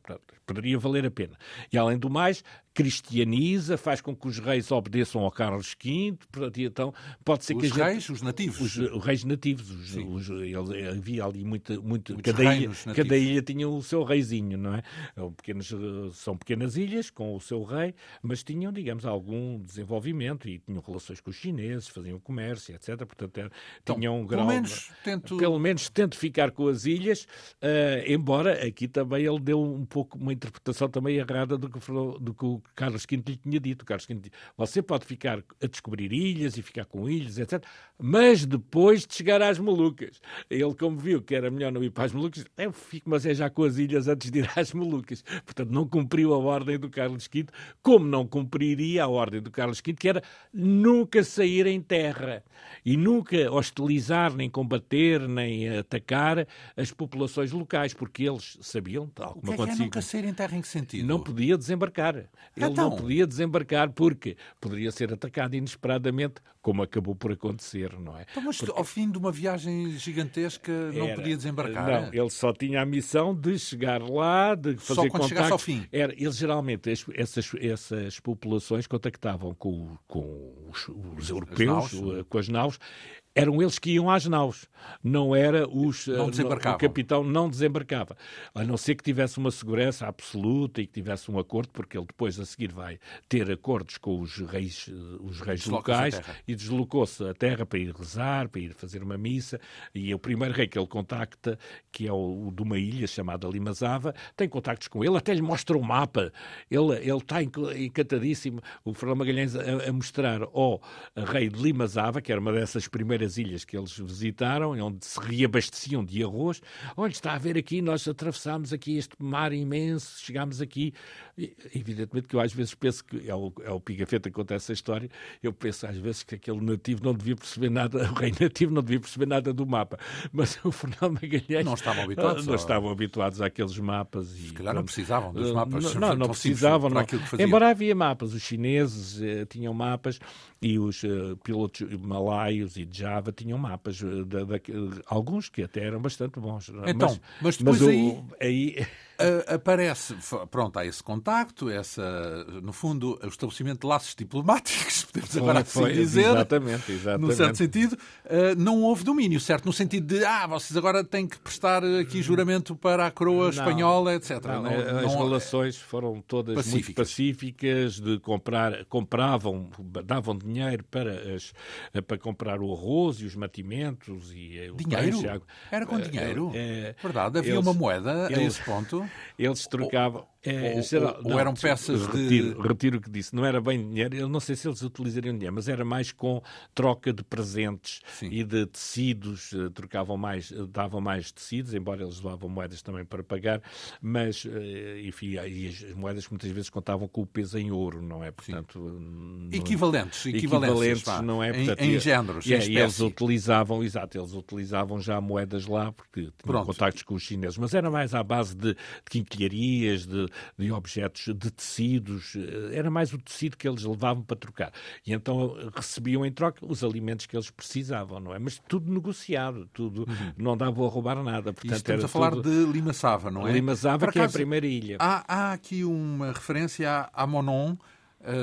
Poderia valer a pena. E além do mais, cristianiza, faz com que os reis obedeçam ao Carlos V, portanto, então pode ser os que os reis, os nativos. Os, os reis nativos, os, os, ele, havia ali muito, muito cada, ilha, cada ilha tinha o seu reizinho, não é? Pequenas, são pequenas ilhas com o seu rei, mas tinham, digamos, algum desenvolvimento e tinham relações com os chineses, faziam comércio, etc. Portanto, era, então, tinham um grau. Pelo menos tento... Pelo menos tento ficar com as ilhas, uh, embora aqui também ele deu um pouco uma interpretação também errada do que, do que o Carlos V lhe tinha dito. Carlos V disse, você pode ficar a descobrir ilhas e ficar com ilhas, etc. Mas depois de chegar às Molucas. Ele, como viu que era melhor não ir para as Molucas, eu fico, mas é já com as ilhas antes de ir às Molucas. Portanto, não cumpriu a ordem do Carlos V, como não cumpriria a ordem do Carlos V, que era nunca sair em terra e nunca hostilizar, nem combater, nem atacar as populações locais, porque eles sabiam, tal como o que é, que é nunca sair em terra em que sentido? Não podia desembarcar. Ele então... não podia desembarcar porque poderia ser atacado inesperadamente, como acabou por acontecer, não é? Então, mas porque... ao fim de uma viagem gigantesca não era... podia desembarcar? Não, ele só tinha a missão de chegar lá, de fazer só quando contactos. ao fim? Era, eles geralmente, essas, essas populações contactavam com, com os, os europeus, com as naus, eram eles que iam às naus, não era os não o capitão não desembarcava, a não ser que tivesse uma segurança absoluta e que tivesse um acordo, porque ele depois a seguir vai ter acordos com os reis, os reis locais e deslocou-se à terra para ir rezar, para ir fazer uma missa, e é o primeiro rei que ele contacta, que é o, o de uma ilha chamada Limazava, tem contactos com ele, até lhe mostra o um mapa, ele, ele está encantadíssimo, o Fernando Magalhães a, a mostrar ao rei de Limazava, que era uma dessas primeiras as ilhas que eles visitaram, onde se reabasteciam de arroz. Olha, está a ver aqui, nós atravessámos aqui este mar imenso, chegámos aqui. E, evidentemente que eu às vezes penso que é o, é o Pigafetta que conta essa história, eu penso às vezes que aquele nativo não devia perceber nada, o rei nativo não devia perceber nada do mapa. Mas o Fernando Magalhães... Não estavam habituados. Não, estavam habituados àqueles mapas. E, Se calhar não precisavam dos mapas. Não, não, não precisavam. Não. Embora havia mapas, os chineses eh, tinham mapas e os uh, pilotos malaios e de Tinham mapas, de, de, de, alguns que até eram bastante bons. Então, mas, mas depois mas aí... aí... aparece, pronto, há esse contacto, essa, no fundo, o estabelecimento de laços diplomáticos, podemos Foi, agora assim dizer, exatamente, exatamente. num certo sentido, uh, não houve domínio, certo? No sentido de, ah, vocês agora têm que prestar aqui juramento para a coroa Não, espanhola, etc. Não, Não- as não- relações foram todas muito Pacíficas. pacíficas, de comprar, compravam, davam dinheiro para, as, para comprar o arroz e os mantimentos e o Dinheiro? peixe, a água. Era com Eh, dinheiro? eh, Verdade, havia eles- uma moeda a eles- esse ponto. Eles trocavam. É, ou- geral- ou eram peças de- retiro, retiro o que disse. Não era bem dinheiro. Eu não sei se eles utilizariam dinheiro, mas era mais com troca de presentes Sim. e de tecidos. eh, Trocavam mais, eh, davam mais tecidos, embora eles levavam moedas também para pagar. Mas, eh, enfim, e as moedas muitas vezes contavam com o peso em ouro, não é? Portanto, não- Equivalentes, equivalentes, não é? em, Portanto, em e- géneros, e em é, e eles utilizavam, exato, eles utilizavam já moedas lá porque tinham Pronto. contactos com os chineses, mas era mais à base de, de quinquilharias, de, de objetos, de tecidos, eh, era mais o tecido que eles levavam para trocar. E então eh, recebiam em troca os alimentos que eles precisavam, não é? Mas tudo negociado, tudo, não dava a roubar nada. E Portanto, estamos a falar tudo... de Lima Sava, não é? Lima Zava, Por que é a acaso, primeira ilha. Há, há aqui uma referência a, Monon. eh,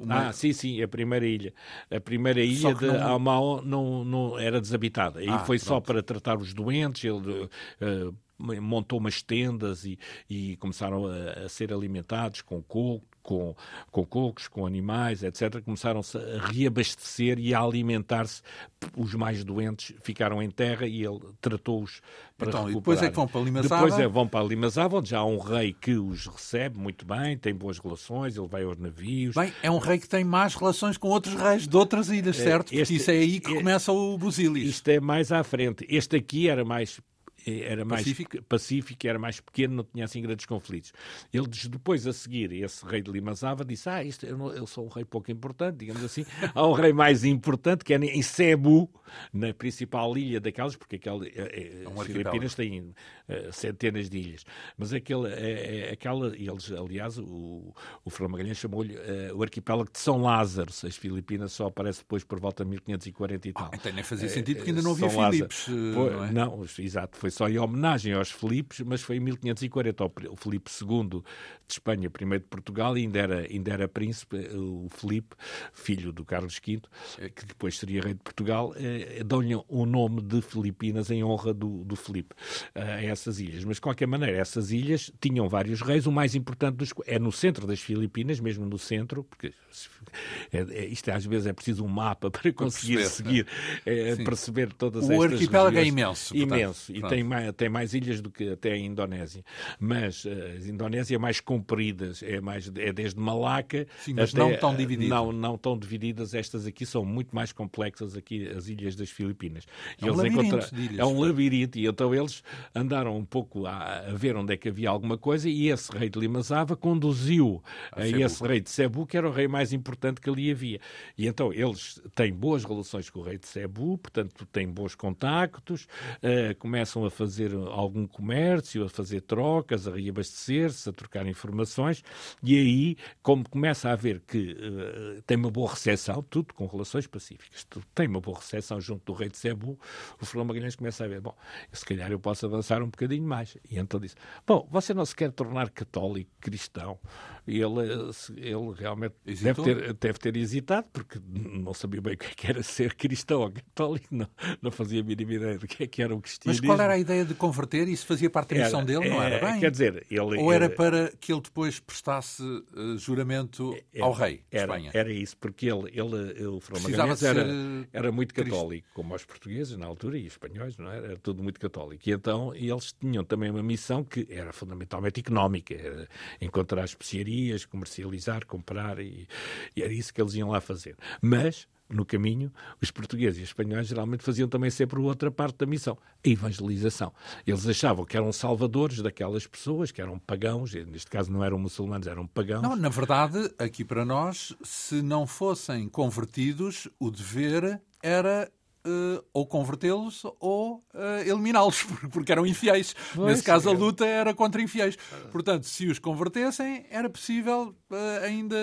uma- Ah, sim, sim, a primeira ilha. A primeira Só ilha de não- Almao não, não era desabitada. Aí Ah, foi só pronto. para tratar os doentes, ele eh, montou umas tendas e, e começaram a, a ser alimentados com coco. Com, com cocos, com animais, etc., começaram-se a reabastecer e a alimentar-se. Os mais doentes ficaram em terra e ele tratou-os para Então, e recuperar. depois é que vão para Limassava? Depois é, vão para Limassava, onde já há um rei que os recebe muito bem, tem boas relações, ele vai aos navios. Bem, é um rei que tem más relações com outros reis de outras ilhas, certo? Porque este- isso é aí que é- começa o Busilis. Isto é mais à frente. Este aqui era mais era mais Pacífico? pacífico, era mais pequeno, não tinha assim grandes conflitos. Ele diz, depois a seguir, esse rei de Limazava disse: Ah, isto, eu, não, eu sou um rei pouco importante, digamos assim. Há um rei mais importante que é em Cebu, na principal ilha daquelas, porque aquela, eh, eh, um as Filipinas têm eh, centenas de ilhas. Mas aquele, é, é aquela, eles, aliás, o, o Fernão Magalhães chamou-lhe eh, o arquipélago de São Lázaro. As Filipinas só aparece depois por volta de 1540 e tal. Então nem fazia sentido porque ainda não havia São. Filipes. eh, não é? não, exato, foi só em homenagem aos Filipes, mas foi em 1540. O o Filipe II de Espanha, primeiro de Portugal, ainda era, ainda era príncipe, o Filipe, filho do Carlos V, eh, que depois seria rei de Portugal, eh, dão-lhe o nome de Filipinas em honra do, do Filipe eh, a essas ilhas. Mas, de qualquer maneira, essas ilhas tinham vários reis, o mais importante dos, é no centro das Filipinas, mesmo no centro, porque é, é, isto às vezes é preciso um mapa para conseguir perceber, seguir, eh, Sim. perceber todas O estas arquipélago é regiões. imenso, portanto. Imenso. E Pronto. Tem mais, tem mais ilhas do que até a Indonésia. Mas eh, a Indonésia é mais compridas, é, mais, é desde Malaca Sim, mas até, não tão eh, dividido. Não, não tão divididas. Estas aqui são muito mais complexas, aqui as ilhas das Filipinas. É um eles labirinto encontra- de ilhas. É um labirinto. E então eles andaram um pouco a, a ver onde é que havia alguma coisa e esse rei de Limazava conduziu a, Cebu. esse rei de Cebu, que era o rei mais importante que ali havia. E então eles têm boas relações com o rei de Cebu, portanto têm bons contactos, eh, começam a fazer algum comércio, a fazer trocas, a reabastecer-se, a trocar informações, e aí, como começa a ver que eh, tem uma boa recepção, tudo com relações pacíficas, tudo tem uma boa recepção junto do rei de Cebu, o Fernão Magalhães começa a ver, bom, se calhar eu posso avançar um bocadinho mais. E então disse, bom, você não se quer tornar católico, cristão? E ele, eh, ele realmente deve ter, deve ter hesitado, porque não sabia bem o que é que era ser cristão ou católico, não, não fazia a mínima ideia do que é que era o Mas cristianismo. qual era a ideia de converter? Isso fazia parte da missão Era- dele, não era é, bem? Quer dizer, ele... Ou era para que ele depois prestasse eh, juramento era- ao rei de era, Espanha? era isso, porque ele, ele o Fernão Precisava Magalhães era, eh, era muito católico, como os portugueses na altura e os espanhóis, não era? Era tudo muito católico. E então eles tinham também uma missão que era fundamentalmente económica, era encontrar especiarias, comercializar, comprar, e, e era isso que eles iam lá fazer. Mas no caminho, os portugueses e os espanhóis geralmente faziam também sempre outra parte da missão, a evangelização. Eles achavam que eram salvadores daquelas pessoas, que eram pagãos, neste caso não eram muçulmanos, eram pagãos. Não, na verdade, aqui para nós, se não fossem convertidos, o dever era uh, ou convertê-los ou uh, eliminá-los, porque eram infiéis. Pois, Nesse caso, a luta era contra infiéis. Portanto, se os convertessem, era possível uh, ainda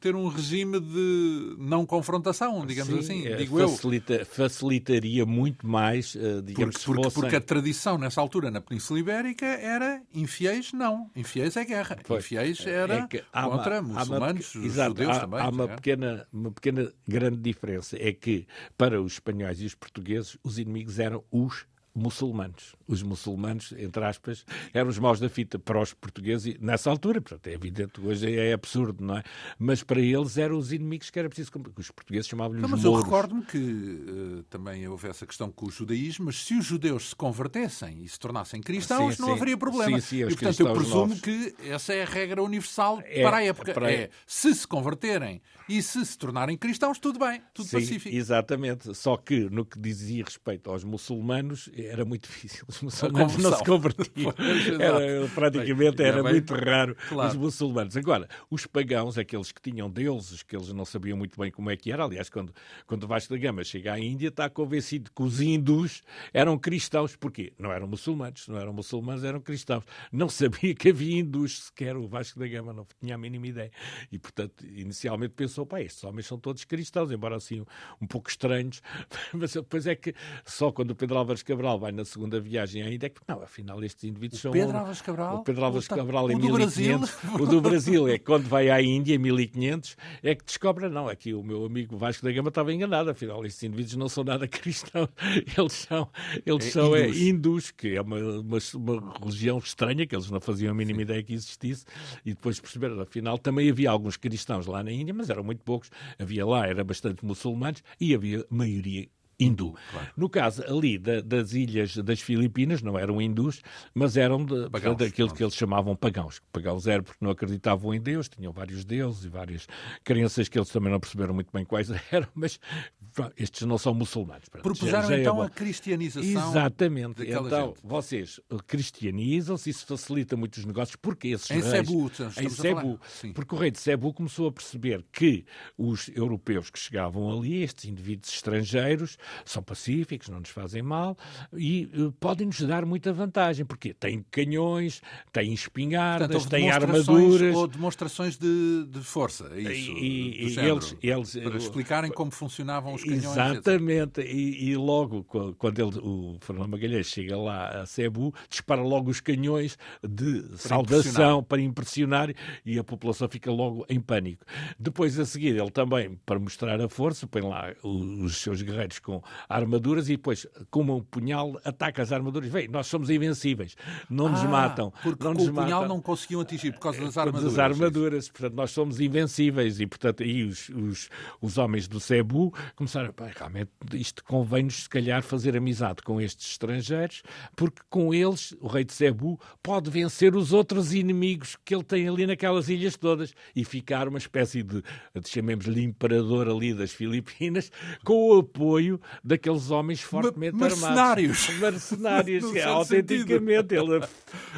ter um regime de não confrontação, digamos Sim, assim. É, digo facilita, eu. Facilitaria muito mais, digamos porque, porque, fossem... porque, a tradição nessa altura na Península Ibérica era infiéis, não. Infiéis é guerra. Pois, infiéis é era é contra uma, muçulmanos, uma, exato, judeus há, também. Há uma pequena, uma pequena grande diferença. É que para os espanhóis e os portugueses, os inimigos eram os muçulmanos. Os muçulmanos, entre aspas, eram os maus da fita para os portugueses nessa altura. Portanto, é evidente, hoje é absurdo, não é? Mas para eles eram os inimigos que era preciso. Os portugueses chamavam-lhes Mas eu recordo-me que uh, também houve essa questão com o judaísmo, mas se os judeus se convertessem e se tornassem cristãos, sim, não sim. haveria problema. Sim, sim, e portanto eu presumo novos. que essa é a regra universal é, para a época. Para... É se se converterem e se se tornarem cristãos, tudo bem, tudo pacífico. Exatamente. Só que no que dizia respeito aos muçulmanos, era muito difícil. Os muçulmanos não se convertiam. Era, praticamente era muito raro claro. os muçulmanos. Agora, os pagãos, aqueles que tinham deuses, que eles não sabiam muito bem como é que era. Aliás, quando, quando Vasco da Gama chega à Índia, está convencido que os hindus eram cristãos. Porquê? Não eram muçulmanos. Não eram muçulmanos, eram cristãos. Não sabia que havia hindus sequer. O Vasco da Gama não tinha a mínima ideia. E, portanto, inicialmente pensou, pá, estes homens são todos cristãos, embora assim um, um pouco estranhos. Mas depois é que só quando o Pedro Álvares Cabral vai na segunda viagem ainda é que, não, afinal, estes indivíduos são. Pedro Álvares Cabral? O Pedro Álvares Cabral em o 1500. O do Brasil é quando vai à Índia em 1500 é que descobre, não, aqui o meu amigo Vasco da Gama estava enganado, afinal, estes indivíduos não são nada cristãos, eles são, eles é são hindus. É, hindus, que é uma, uma, uma, religião estranha, que eles não faziam a mínima Sim. ideia que existisse, e depois perceberam, afinal, também havia alguns cristãos lá na Índia, mas eram muito poucos, havia lá, era bastante muçulmanos, e havia maioria hindu. Claro. No caso ali da, das ilhas das Filipinas, não eram hindus, mas eram de, pagãos, daquilo que eles chamavam pagãos. Pagãos eram porque não acreditavam em Deus, tinham vários deuses e várias crenças que eles também não perceberam muito bem quais eram, mas estes não são muçulmanos. Propuseram é então é a cristianização. Exatamente. Então gente. vocês cristianizam-se, isso facilita muitos negócios, porque esses em reis... Cebu, em Cebu, porque o rei de Cebu começou a perceber que os europeus que chegavam ali, estes indivíduos estrangeiros, são pacíficos, não nos fazem mal e uh, podem-nos dar muita vantagem, porque têm canhões, têm espingardas, Portanto, têm armaduras. Ou demonstrações de, de força, é isso? E, e eles, eles, Para explicarem como funcionavam os canhões. Exatamente, e, e, logo, quando ele, o Fernando Magalhães chega lá a Cebu, dispara logo os canhões de para saudação impressionar. para impressionar e a população fica logo em pânico. Depois, a seguir, ele também, para mostrar a força, põe lá os seus guerreiros com armaduras e depois, com um punhal, ataca as armaduras. Vem, nós somos invencíveis, não nos ah, matam. Porque não com nos o punhal matam. não conseguiam atingir por causa das armaduras. Das armaduras, portanto, nós somos invencíveis e, portanto, aí os, os, os homens do Cebu começaram, pá, realmente, isto convém-nos, se calhar, fazer amizade com estes estrangeiros, porque com eles, o rei de Cebu pode vencer os outros inimigos que ele tem ali naquelas ilhas todas e ficar uma espécie de, chamemos-lhe imperador ali das Filipinas, com o apoio daqueles homens fortemente mercenários. armados. Mercenários. Mercenários. autenticamente ele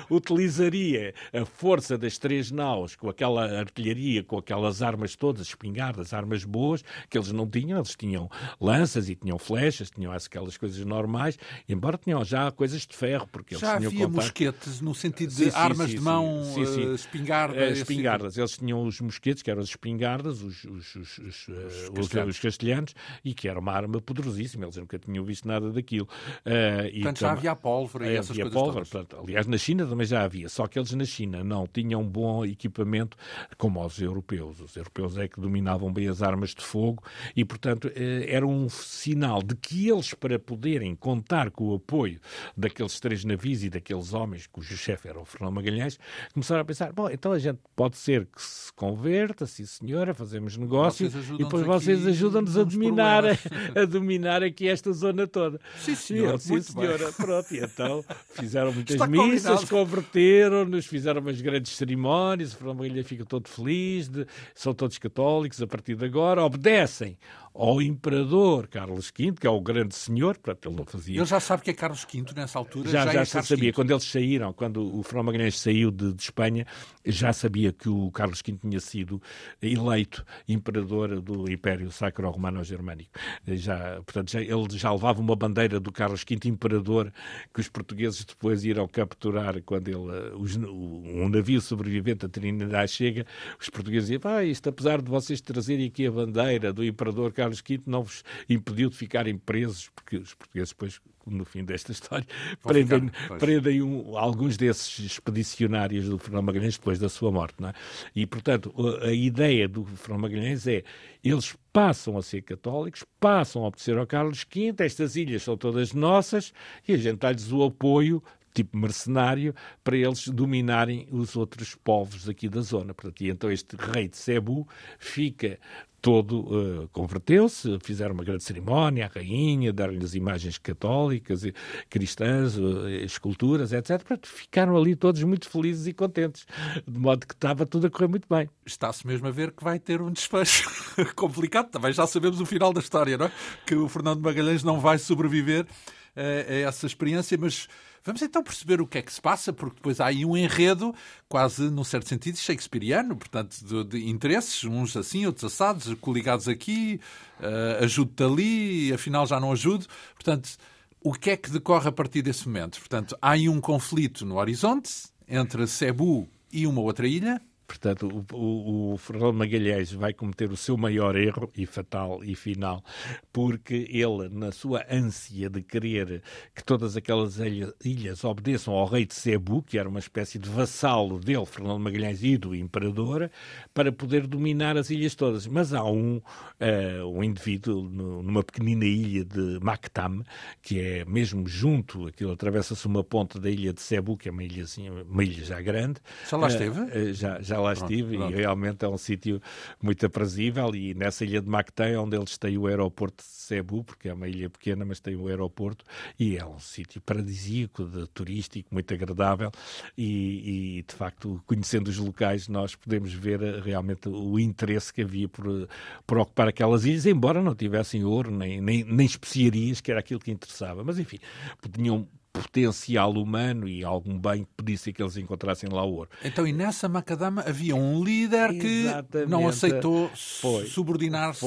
utilizaria a força das três naus com aquela artilharia, com aquelas armas todas, espingardas, armas boas, que eles não tinham. Eles tinham lanças e tinham flechas, tinham aquelas coisas normais, embora tinham já coisas de ferro, porque já eles tinham havia mosquetes no sentido de sim, armas sim, de mão, sim, sim. Uh, espingardas. Uh, espingardas. Eles tinham os mosquetes, que eram as espingardas, os, os, os, os, castelhanos. os castelhanos, e que era uma arma poderosíssima eles nunca tinham visto nada daquilo. Uh, e portanto, já havia pólvora e essas havia coisas pólvora, portanto, aliás, na China também já havia, só que eles na China não tinham bom equipamento como os europeus. Os europeus é que dominavam bem as armas de fogo e, portanto, era um sinal de que eles, para poderem contar com o apoio daqueles três navios e daqueles homens, cujo chefe era o Fernando Magalhães, começaram a pensar, bom, então a gente pode ser que se converta, sim senhora, fazemos negócio e depois vocês ajudam-nos a dominar, a dominar dominar aqui esta zona toda. Sim, senhor. Sim, senhora. Bem. Pronto, e então fizeram muitas Está missas, converteram-nos, fizeram umas grandes cerimónias, o Fernando fica todo feliz, de, são todos católicos a partir de agora, obedecem ao, imperador Carlos V, que é o grande senhor, portanto, ele não fazia. Ele já sabe que é Carlos V nessa altura. Já, já, já, é já sabia. V. Quando eles saíram, quando o Fernão Magalhães saiu de, de, Espanha, já sabia que o Carlos V tinha sido eleito imperador do Império Sacro-Romano-Germânico. Já, portanto, já, ele já levava uma bandeira do Carlos V imperador que os portugueses depois irão capturar quando ele, os, um navio sobrevivente a Trinidade chega, os portugueses dizem, ah, isto apesar de vocês trazerem aqui a bandeira do imperador Carlos V, não vos impediu de ficarem presos, porque os portugueses depois no fim desta história, prendem, ficar, prendem um, alguns desses expedicionários do Fernão Magalhães depois da sua morte. É? E, portanto, a ideia do Fernão Magalhães é eles passam a ser católicos, passam a obedecer ao Carlos V, estas ilhas são todas nossas e a gente dá-lhes o apoio tipo mercenário para eles dominarem os outros povos aqui da zona. Portanto, e então este rei de Cebu fica todo uh, converteu-se, fizeram uma grande cerimónia, a rainha, deram-lhes imagens católicas, cristãs, uh, esculturas, etc. Portanto, ficaram ali todos muito felizes e contentes, de modo que estava tudo a correr muito bem. Está-se mesmo a ver que vai ter um desfecho complicado, também já sabemos o final da história, não é? Que o Fernando Magalhães não vai sobreviver a, a essa experiência, mas Vamos então perceber o que é que se passa, porque depois há aí um enredo, quase num certo sentido, shakespeariano, portanto, de, de interesses, uns assim, outros assados, coligados aqui, uh, ajudo-te ali, afinal já não ajudo. Portanto, o que é que decorre a partir desse momento? Portanto, há aí um conflito no horizonte entre Cebu e uma outra ilha, Portanto, o, o, o Fernando Magalhães vai cometer o seu maior erro, e fatal e final, porque ele, na sua ânsia de querer que todas aquelas ilhas obedeçam ao rei de Cebu, que era uma espécie de vassalo dele, Fernando Magalhães, e do imperador, para poder dominar as ilhas todas. Mas há um, uh, um indivíduo no, numa pequenina ilha de Mactam, que é mesmo junto, aquilo atravessa-se uma ponte da ilha de Cebu, que é uma ilha, assim, uma ilha já grande. Já lá esteve? Uh, já, já lá pronto, estive pronto. e realmente é um sítio muito aprazível e nessa ilha de Mactém, onde eles têm o aeroporto de Cebu, porque é uma ilha pequena, mas tem o aeroporto e é um sítio paradisíaco, de, turístico, muito agradável e, e, de facto, conhecendo os locais, nós podemos ver eh, realmente o interesse que havia por, por ocupar aquelas ilhas, embora não tivessem ouro nem, nem, nem especiarias, que era aquilo que interessava. Mas, enfim, tinham potencial humano e algum bem que pedisse que eles encontrassem lá o ouro. Então, e nessa macadama havia um líder que Exatamente. não aceitou subordinar-se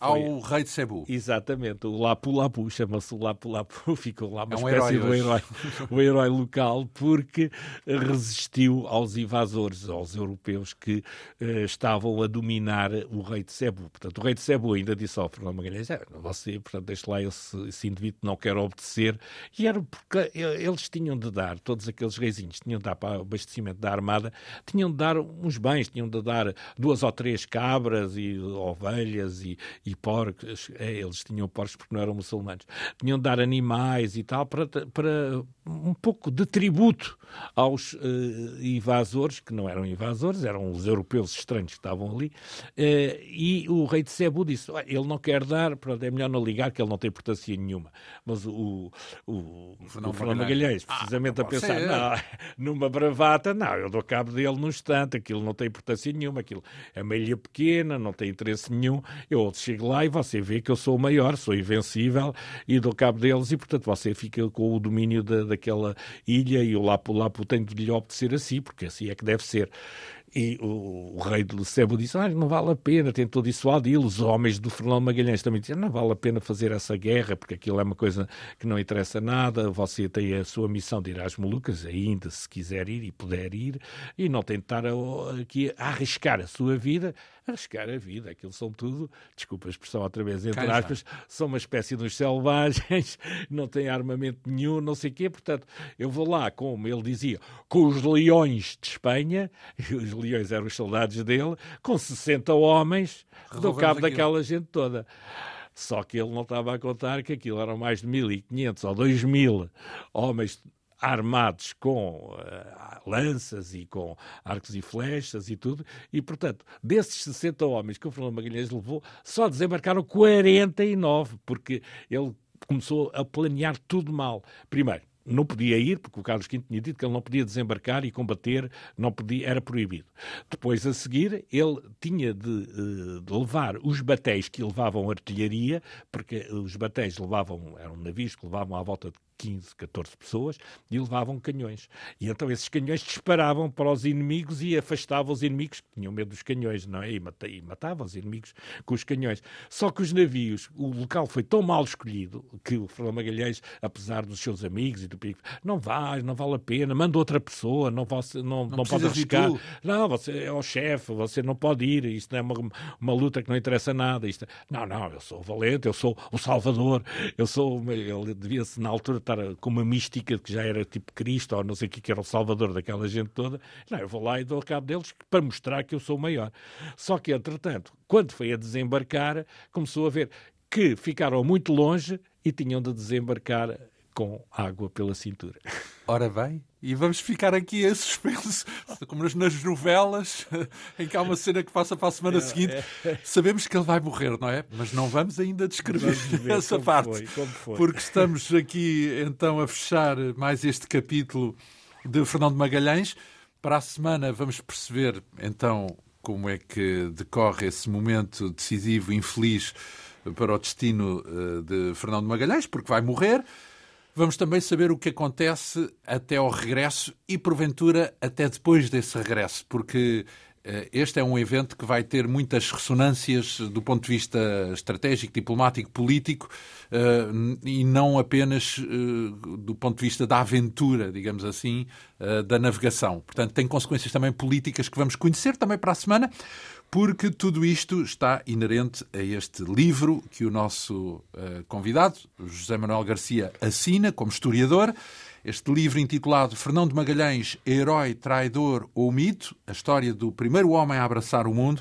ao rei de Cebu. Exatamente, o Lapu Lapu, chama-se o Lapu Lapu, ficou lá uma é um espécie herói de herói, o herói local, porque resistiu aos invasores, aos europeus que uh, estavam a dominar o rei de Cebu. Portanto, o rei de Cebu ainda disse ao Fernando Magalhães, é, você, portanto, deixe lá esse, esse indivíduo, não quer obedecer, e era porque eles tinham de dar, todos aqueles reizinhos, tinham de dar para o abastecimento da armada, tinham de dar uns bens, tinham de dar duas ou três cabras e ovelhas e, e porcos, é, eles tinham porcos porque não eram muçulmanos, tinham de dar animais e tal para, para um pouco de tributo aos uh, invasores, que não eram invasores, eram os europeus estranhos que estavam ali, uh, e o rei de Cebu disse, ele não quer dar, pronto, é melhor não ligar, que ele não tem importância nenhuma. Mas o, o, o, Magalhães, ah, precisamente ah, a pensar, não, numa bravata, não, eu dou cabo dele num instante, aquilo não tem importância nenhuma, aquilo é uma ilha pequena, não tem interesse nenhum, eu chego lá e você vê que eu sou o maior, sou invencível e dou cabo deles e, portanto, você fica com o domínio da, daquela ilha e o Lapo Lapo tem de lhe obedecer assim, porque assim é que deve ser. E o, o rei de Sebo disse: ah, não vale a pena, tentou dissuadi-lo. Os homens do Fernão Magalhães também disseram: não vale a pena fazer essa guerra, porque aquilo é uma coisa que não interessa nada. Você tem a sua missão de ir às Molucas, ainda se quiser ir e puder ir, e não tentar aqui a arriscar a sua vida arriscar a vida. Aquilo são tudo, desculpa a expressão outra vez, entre aspas, são uma espécie dos selvagens, não têm armamento nenhum, não sei o quê. Portanto, eu vou lá, como ele dizia, com os leões de Espanha, e os leões eram os soldados dele, com 60 homens, do cabo aquilo. daquela gente toda. Só que ele não estava a contar que aquilo eram mais de 1.500 ou 2.000 homens armados com uh, lanças e com arcos e flechas e tudo, e portanto, desses 60 homens que o Fernando Magalhães levou, só desembarcaram 49, porque ele começou a planear tudo mal. Primeiro, não podia ir, porque o Carlos V tinha dito que ele não podia desembarcar e combater, não podia, era proibido. Depois, a seguir, ele tinha de, eh, de levar os batéis que levavam artilharia, porque os batéis levavam, eram navios que levavam à volta de 15, 14 pessoas e levavam canhões. E então esses canhões disparavam para os inimigos e afastavam os inimigos que tinham medo dos canhões, não é? E, e matavam os inimigos com os canhões. Só que os navios, o local foi tão mal escolhido que o Fernando Magalhães, apesar dos seus amigos e do pico, não vai, não vale a pena, manda outra pessoa, não, você, não, não, não pode arriscar. Não, você é o chefe, você não pode ir, isto não é uma, uma luta que não interessa nada. Isto, é, não, não, eu sou o valente, eu sou o salvador, eu sou. Ele devia-se na altura estar com uma mística que já era tipo Cristo ou não sei o que, que era o salvador daquela gente toda. Não, eu vou lá e dou cabo deles para mostrar que eu sou o maior. Só que, entretanto, quando foi a desembarcar, começou a ver que ficaram muito longe e tinham de desembarcar com água pela cintura. Ora bem, e vamos ficar aqui a suspenso, como nas novelas, em que há uma cena que passa para a semana é, seguinte. É. Sabemos que ele vai morrer, não é? Mas não vamos ainda descrever essa parte. Foi, foi. Porque estamos aqui então a fechar mais este capítulo de Fernando Magalhães. Para a semana vamos perceber então como é que decorre esse momento decisivo, infeliz para o destino eh, de Fernando Magalhães, porque vai morrer. Vamos também saber o que acontece até ao regresso e, porventura, até depois desse regresso, porque eh, este é um evento que vai ter muitas ressonâncias do ponto de vista estratégico, diplomático, político eh, e não apenas eh, do ponto de vista da aventura, digamos assim, da navegação. Portanto, tem consequências também políticas que vamos conhecer também para a semana porque tudo isto está inerente a este livro que o nosso uh, convidado, José Manuel Garcia, assina como historiador. Este livro intitulado Fernão de Magalhães, Herói, Traidor ou Mito, a história do primeiro homem a abraçar o mundo,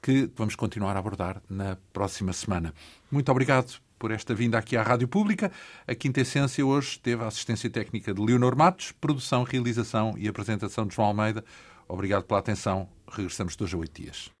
que vamos continuar a abordar na próxima semana. Muito obrigado por esta vinda aqui à Rádio Pública. A Quinta Essência hoje teve a assistência técnica de Leonor Matos, produção, realização e apresentação de João Almeida. Obrigado pela atenção. Regressamos dois a oito dias.